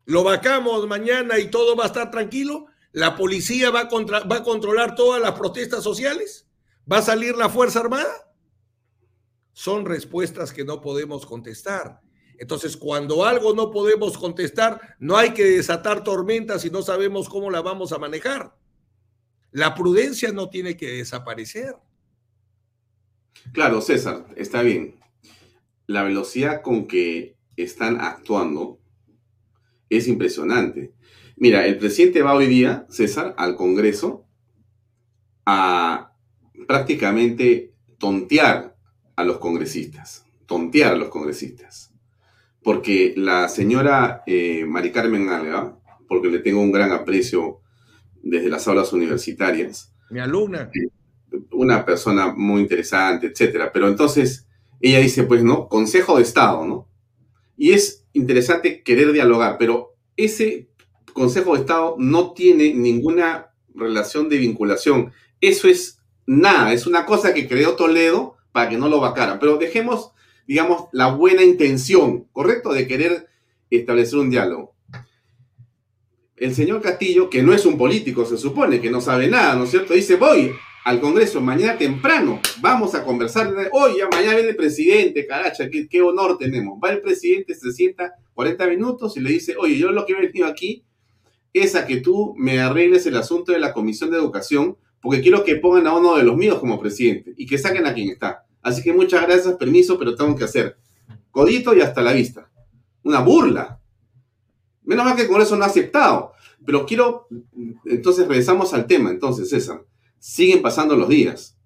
Lo vacamos mañana y todo va a estar tranquilo. La policía va a, va a controlar todas las protestas sociales. ¿Va a salir la Fuerza Armada? Son respuestas que no podemos contestar. Entonces, cuando algo no podemos contestar, no hay que desatar tormentas si no sabemos cómo la vamos a manejar. La prudencia no tiene que desaparecer. Claro, César, está bien. La velocidad con que están actuando es impresionante. Mira, el presidente va hoy día, César, al Congreso a prácticamente tontear a los congresistas, tontear a los congresistas. Porque la señora eh, Mari Carmen Alga, porque le tengo un gran aprecio desde las aulas universitarias. Mi alumna. Eh, una persona muy interesante, etcétera. Pero entonces ella dice, pues, ¿no? Consejo de Estado, ¿no? Y es interesante querer dialogar, pero ese Consejo de Estado no tiene ninguna relación de vinculación. Eso es nada, es una cosa que creó Toledo para que no lo vacaran. Pero dejemos, digamos, la buena intención, ¿correcto? De querer establecer un diálogo. El señor Castillo, que no es un político, se supone que no sabe nada, ¿no es cierto? Dice, voy al Congreso mañana temprano, vamos a conversar. Hoy, ya mañana viene el presidente, caracha, qué, qué honor tenemos. Va el presidente, se sienta 40 minutos y le dice, oye, yo lo que he venido aquí es a que tú me arregles el asunto de la Comisión de Educación porque quiero que pongan a uno de los míos como presidente y que saquen a quien está. Así que muchas gracias, permiso, pero tengo que hacer codito y hasta la vista. Una burla. Menos mal que el Congreso no ha aceptado. Pero quiero, entonces regresamos al tema, entonces, César. Siguen pasando los días.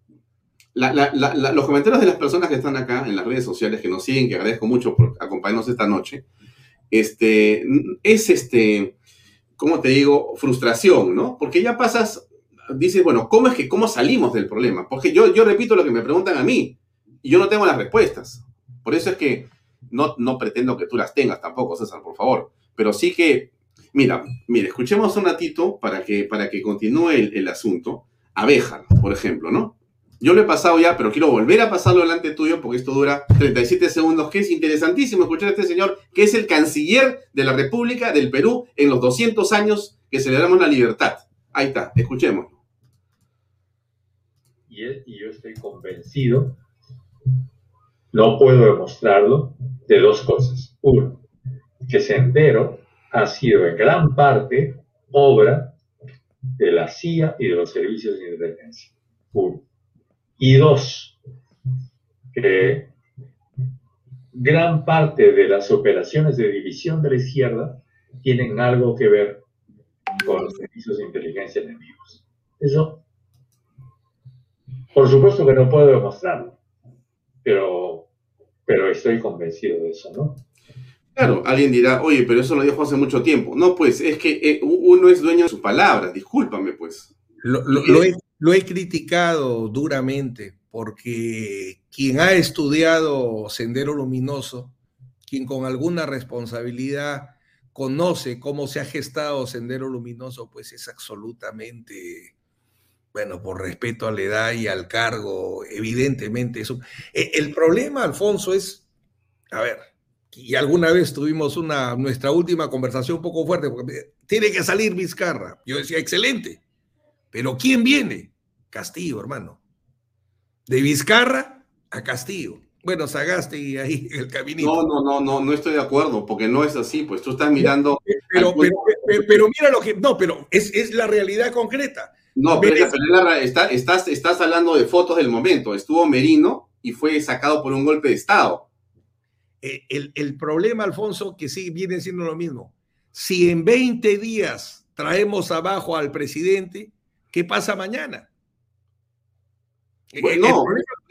los comentarios de las personas que están acá en las redes sociales, que nos siguen, que agradezco mucho por acompañarnos esta noche, este, es este, ¿cómo te digo? Frustración, ¿no? Porque ya pasas dices, bueno, ¿cómo es que cómo salimos del problema? Porque yo, yo repito lo que me preguntan a mí y yo no tengo las respuestas. Por eso es que no, no pretendo que tú las tengas tampoco, César, por favor. Pero sí que, mira, mira, escuchemos un ratito para que, para que continúe el, asunto. Abeja, por ejemplo, ¿no? Yo lo he pasado ya, pero quiero volver a pasarlo delante tuyo porque esto dura 37 segundos, que es interesantísimo escuchar a este señor, que es el canciller de la República del Perú en los 200 años que celebramos la libertad. Ahí está, escuchemos. Y, yo estoy convencido, no puedo demostrarlo, de dos cosas. Uno, que Sendero ha sido en gran parte obra de la CIA y de los servicios de inteligencia. Uno. Y dos, que gran parte de las operaciones de división de la izquierda tienen algo que ver con los servicios de inteligencia enemigos. Eso, por supuesto que no puedo demostrarlo, pero, pero estoy convencido de eso, ¿no? Claro, alguien dirá, oye, pero eso lo dijo hace mucho tiempo. No, pues es que eh, uno es dueño de sus palabras, discúlpame, pues. Lo, he, lo, he, criticado duramente porque quien ha estudiado Sendero Luminoso, quien con alguna responsabilidad conoce cómo se ha gestado Sendero Luminoso, pues es absolutamente, bueno, por respeto a la edad y al cargo, evidentemente eso. E, el problema, Alfonso, es, a ver, y alguna vez tuvimos una, nuestra última conversación un poco fuerte, porque tiene que salir Vizcarra. Yo decía, excelente, pero ¿quién viene? Castillo, hermano. De Vizcarra a Castillo. Bueno, Sagaste ahí el caminito. No, no, no, no, no estoy de acuerdo, porque no es así, pues tú estás mirando. Pero, pero, mira lo que. No, pero es, es la realidad concreta. No, pero, está, estás, estás hablando de fotos del momento. Estuvo Merino y fue sacado por un golpe de Estado. Eh, el, el, problema, Alfonso, que sí viene siendo lo mismo. Si en 20 días traemos abajo al presidente, ¿qué pasa mañana? Bueno,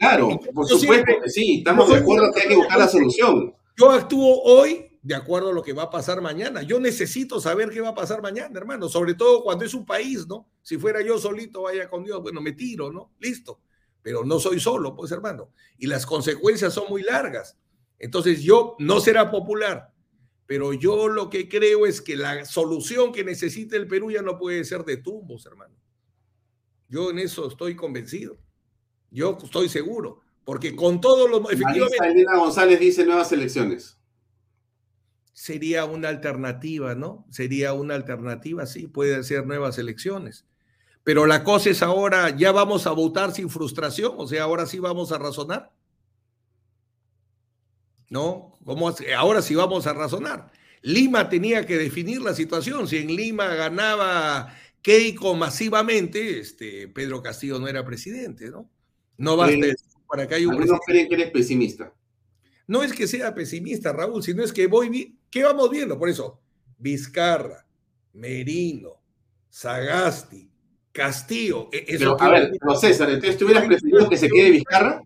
claro, por supuesto que sí, estamos de acuerdo que hay que buscar la solución. Yo actúo hoy de acuerdo a lo que va a pasar mañana. Yo necesito saber qué va a pasar mañana, hermano, sobre todo cuando es un país, ¿no? Si fuera yo solito, vaya con Dios, bueno, me tiro, ¿no? Listo. Pero no soy solo, pues, hermano. Y las consecuencias son muy largas. Entonces, yo no será popular, pero yo lo que creo es que la solución que necesita el Perú ya no puede ser de tumbos, hermano. Yo en eso estoy convencido. Yo estoy seguro, porque con todos los... Efectivamente, Elena González dice nuevas elecciones. Sería una alternativa, ¿no? Sería una alternativa, sí, puede ser nuevas elecciones. Pero la cosa es ahora, ya vamos a votar sin frustración, o sea, ahora sí vamos a razonar. ¿No? ¿Cómo, ahora sí vamos a razonar. Lima tenía que definir la situación. Si en Lima ganaba Keiko masivamente, este, Pedro Castillo no era presidente, ¿no? No basta para que haya un creen que eres pesimista. No es que sea pesimista, Raúl, sino es que voy. ¿Qué vamos viendo? Por eso, Vizcarra, Merino, Sagasti, Castillo. E, eso Pero, a ver, no, César, entonces ¿tú hubieras preferido que se quede Vizcarra?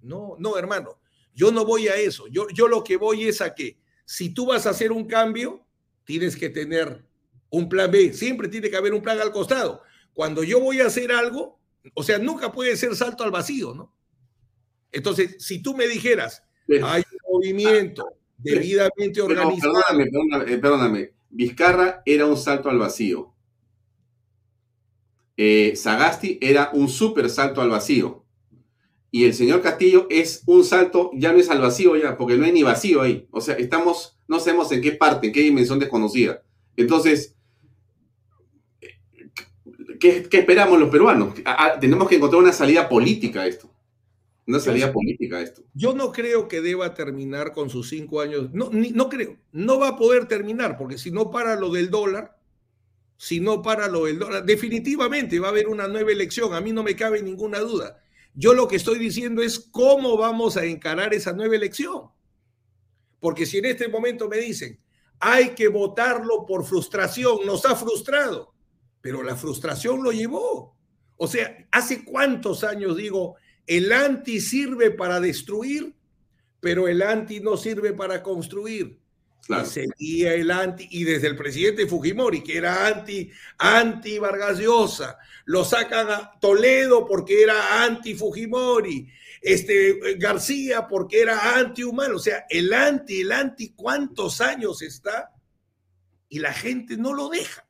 No, no, hermano. Yo no voy a eso. Yo, yo lo que voy es a que si tú vas a hacer un cambio, tienes que tener un plan B. Siempre tiene que haber un plan al costado. Cuando yo voy a hacer algo, o sea, nunca puede ser salto al vacío, ¿no? Entonces, si tú me dijeras, hay un movimiento debidamente organizado. perdóname, perdóname, eh, perdóname, Vizcarra era un salto al vacío. Eh, Sagasti era un súper salto al vacío. Y el señor Castillo es un salto, ya no es al vacío ya, porque no hay ni vacío ahí. O sea, estamos, no sabemos en qué parte, en qué dimensión desconocida. Entonces, ¿qué, esperamos los peruanos? tenemos que encontrar una salida política a esto. Una salida política a esto. Yo no creo que deba terminar con sus cinco años. No, no creo. No va a poder terminar, porque si no para lo del dólar, si no para lo del dólar, definitivamente va a haber una nueva elección. A mí no me cabe ninguna duda. Yo lo que estoy diciendo es cómo vamos a encarar esa nueva elección. Porque si en este momento me dicen, hay que votarlo por frustración, nos ha frustrado pero la frustración lo llevó. O sea, ¿hace cuántos años digo, el anti sirve para destruir, pero el anti no sirve para construir? Y seguía el anti, y desde el presidente Fujimori, que era anti, anti Vargas Llosa, lo sacan a Toledo porque era anti Fujimori, este García porque era anti humano, o sea, el anti, el anti, ¿cuántos años está? Y la gente no lo deja.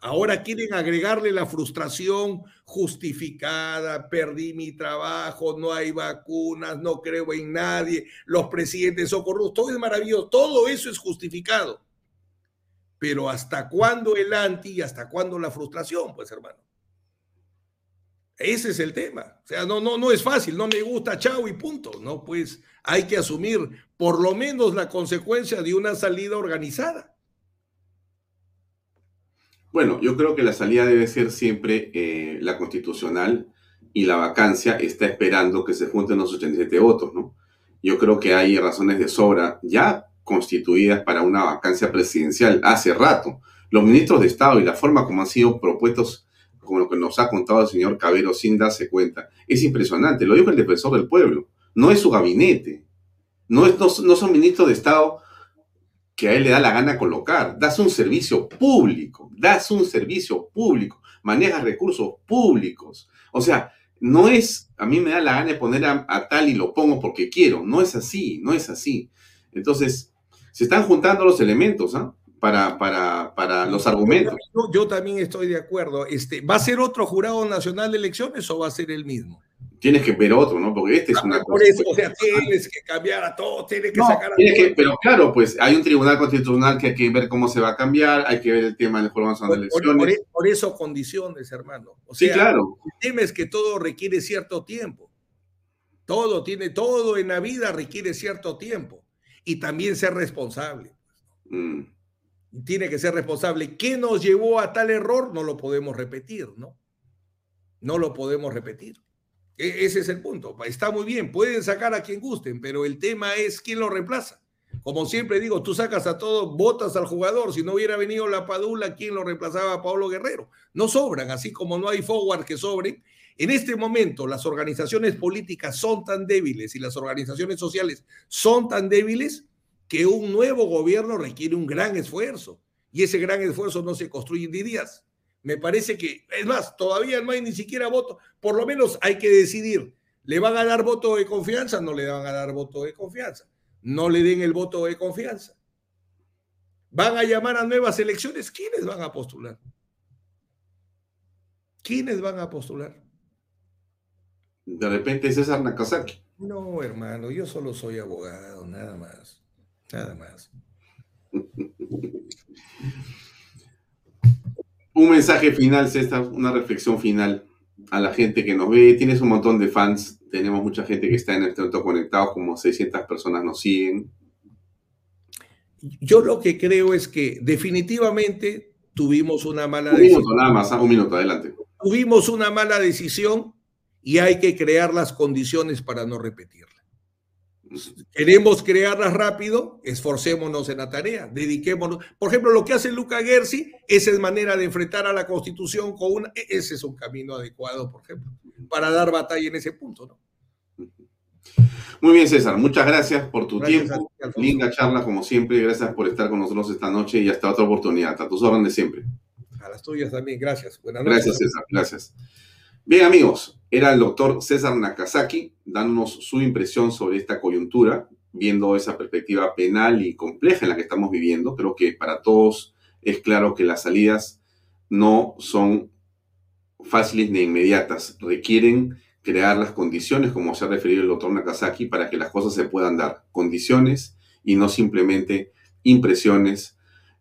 Ahora quieren agregarle la frustración justificada, perdí mi trabajo, no hay vacunas, no creo en nadie, los presidentes son corruptos, todo es maravilloso, todo eso es justificado. Pero ¿hasta cuándo el anti y hasta cuándo la frustración, pues hermano? Ese es el tema. O sea, no, no, no es fácil, no me gusta, chao y punto. No, pues hay que asumir por lo menos la consecuencia de una salida organizada. Bueno, yo creo que la salida debe ser siempre eh, la constitucional y la vacancia está esperando que se junten los 87 votos, ¿no? Yo creo que hay razones de sobra ya constituidas para una vacancia presidencial hace rato. Los ministros de Estado y la forma como han sido propuestos, como lo que nos ha contado el señor Cabero sin darse cuenta, es impresionante. Lo dijo el defensor del pueblo. No es su gabinete. No, es, no, no son ministros de Estado que a él le da la gana colocar. Das un servicio público, das un servicio público, manejas recursos públicos. O sea, no es, a mí me da la gana de poner a, tal y lo pongo porque quiero. No es así, no es así. Entonces, se están juntando los elementos ¿ah? para, para, para, los argumentos. Yo, yo, también estoy de acuerdo. Este, ¿Va a ser otro jurado nacional de elecciones o va a ser el mismo? Tienes que ver otro, ¿no? Porque este es una Por eso, o sea, tienes que cambiar a todo, tienes que sacar a todo. pero claro, pues hay un tribunal constitucional que hay que ver cómo se va a cambiar, hay que ver el tema del Nacional de Elecciones. Por, eso condiciones, hermano. O sea, sí, claro. El tema es que todo requiere cierto tiempo. Todo tiene, todo en la vida requiere cierto tiempo. Y también ser responsable. Mm. Tiene que ser responsable. ¿Qué nos llevó a tal error? No lo podemos repetir, ¿no? No lo podemos repetir. E, ese es el punto. Está muy bien, pueden sacar a quien gusten, pero el tema es quién lo reemplaza. Como siempre digo, tú sacas a todos, votas al jugador. Si no hubiera venido la Padula, ¿quién lo reemplazaba a Pablo Guerrero? No sobran, así como no hay forward que sobren. En este momento, las organizaciones políticas son tan débiles y las organizaciones sociales son tan débiles que un nuevo gobierno requiere un gran esfuerzo. Y ese gran esfuerzo no se construye en días. Me parece que, es más, todavía no hay ni siquiera voto. Por lo menos hay que decidir, ¿le van a dar voto de confianza? No le van a dar voto de confianza. No le den el voto de confianza. ¿Van a llamar a nuevas elecciones? ¿Quiénes van a postular? ¿Quiénes van a postular? De repente César Nakazaki. No, hermano, yo solo soy abogado, nada más. Nada más. [LAUGHS] Un mensaje final, César, una reflexión final a la gente que nos ve. Tienes un montón de fans, tenemos mucha gente que está en este momento conectado, como 600 personas nos siguen. Yo lo que creo es que definitivamente tuvimos una mala decisión. Un minuto, nada más, un minuto, adelante. Tuvimos una mala decisión y hay que crear las condiciones para no repetirla. Queremos crearlas rápido, esforcémonos en la tarea, dediquémonos. Por ejemplo, lo que hace Luca Gersi, esa es manera de enfrentar a la Constitución con una. E-, ese es un camino adecuado, por ejemplo, para dar batalla en ese punto, ¿no? Muy bien, César, muchas gracias por tu tiempo. Linda charla, como siempre. Gracias por estar con nosotros esta noche y hasta otra oportunidad. A tus órdenes siempre. A las tuyas también, gracias. Buenas noches. Gracias, César, gracias. Bien, amigos, era el doctor César Nakazaki dándonos su impresión sobre esta coyuntura, viendo esa perspectiva penal y compleja en la que estamos viviendo. Creo que para todos es claro que las salidas no son fáciles ni inmediatas, requieren crear las condiciones, como se ha referido el doctor Nakazaki, para que las cosas se puedan dar. Condiciones y no simplemente impresiones,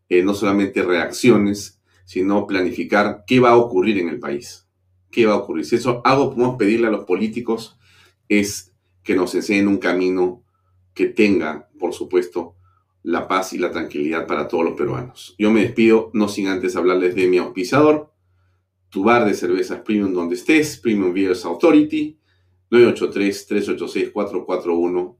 eh, no solamente reacciones, sino planificar qué va a ocurrir en el país. ¿Qué va a ocurrir? Si eso algo podemos pedirle a los políticos es que nos enseñen un camino que tenga, por supuesto, la paz y la tranquilidad para todos los peruanos. Yo me despido, no sin antes hablarles de mi auspiciador, tu bar de cervezas premium donde estés, Premium Beers Authority, 983-386-441,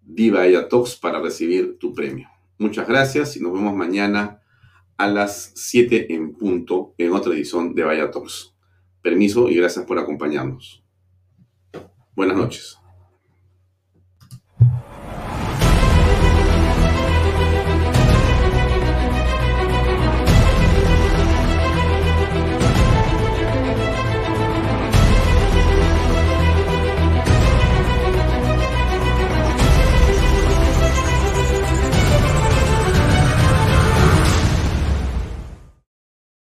Diva Ella Talks para recibir tu premio. Muchas gracias y nos vemos mañana a las 7 en punto en otra edición de Vaya Talks. Permiso y gracias por acompañarnos. Buenas noches.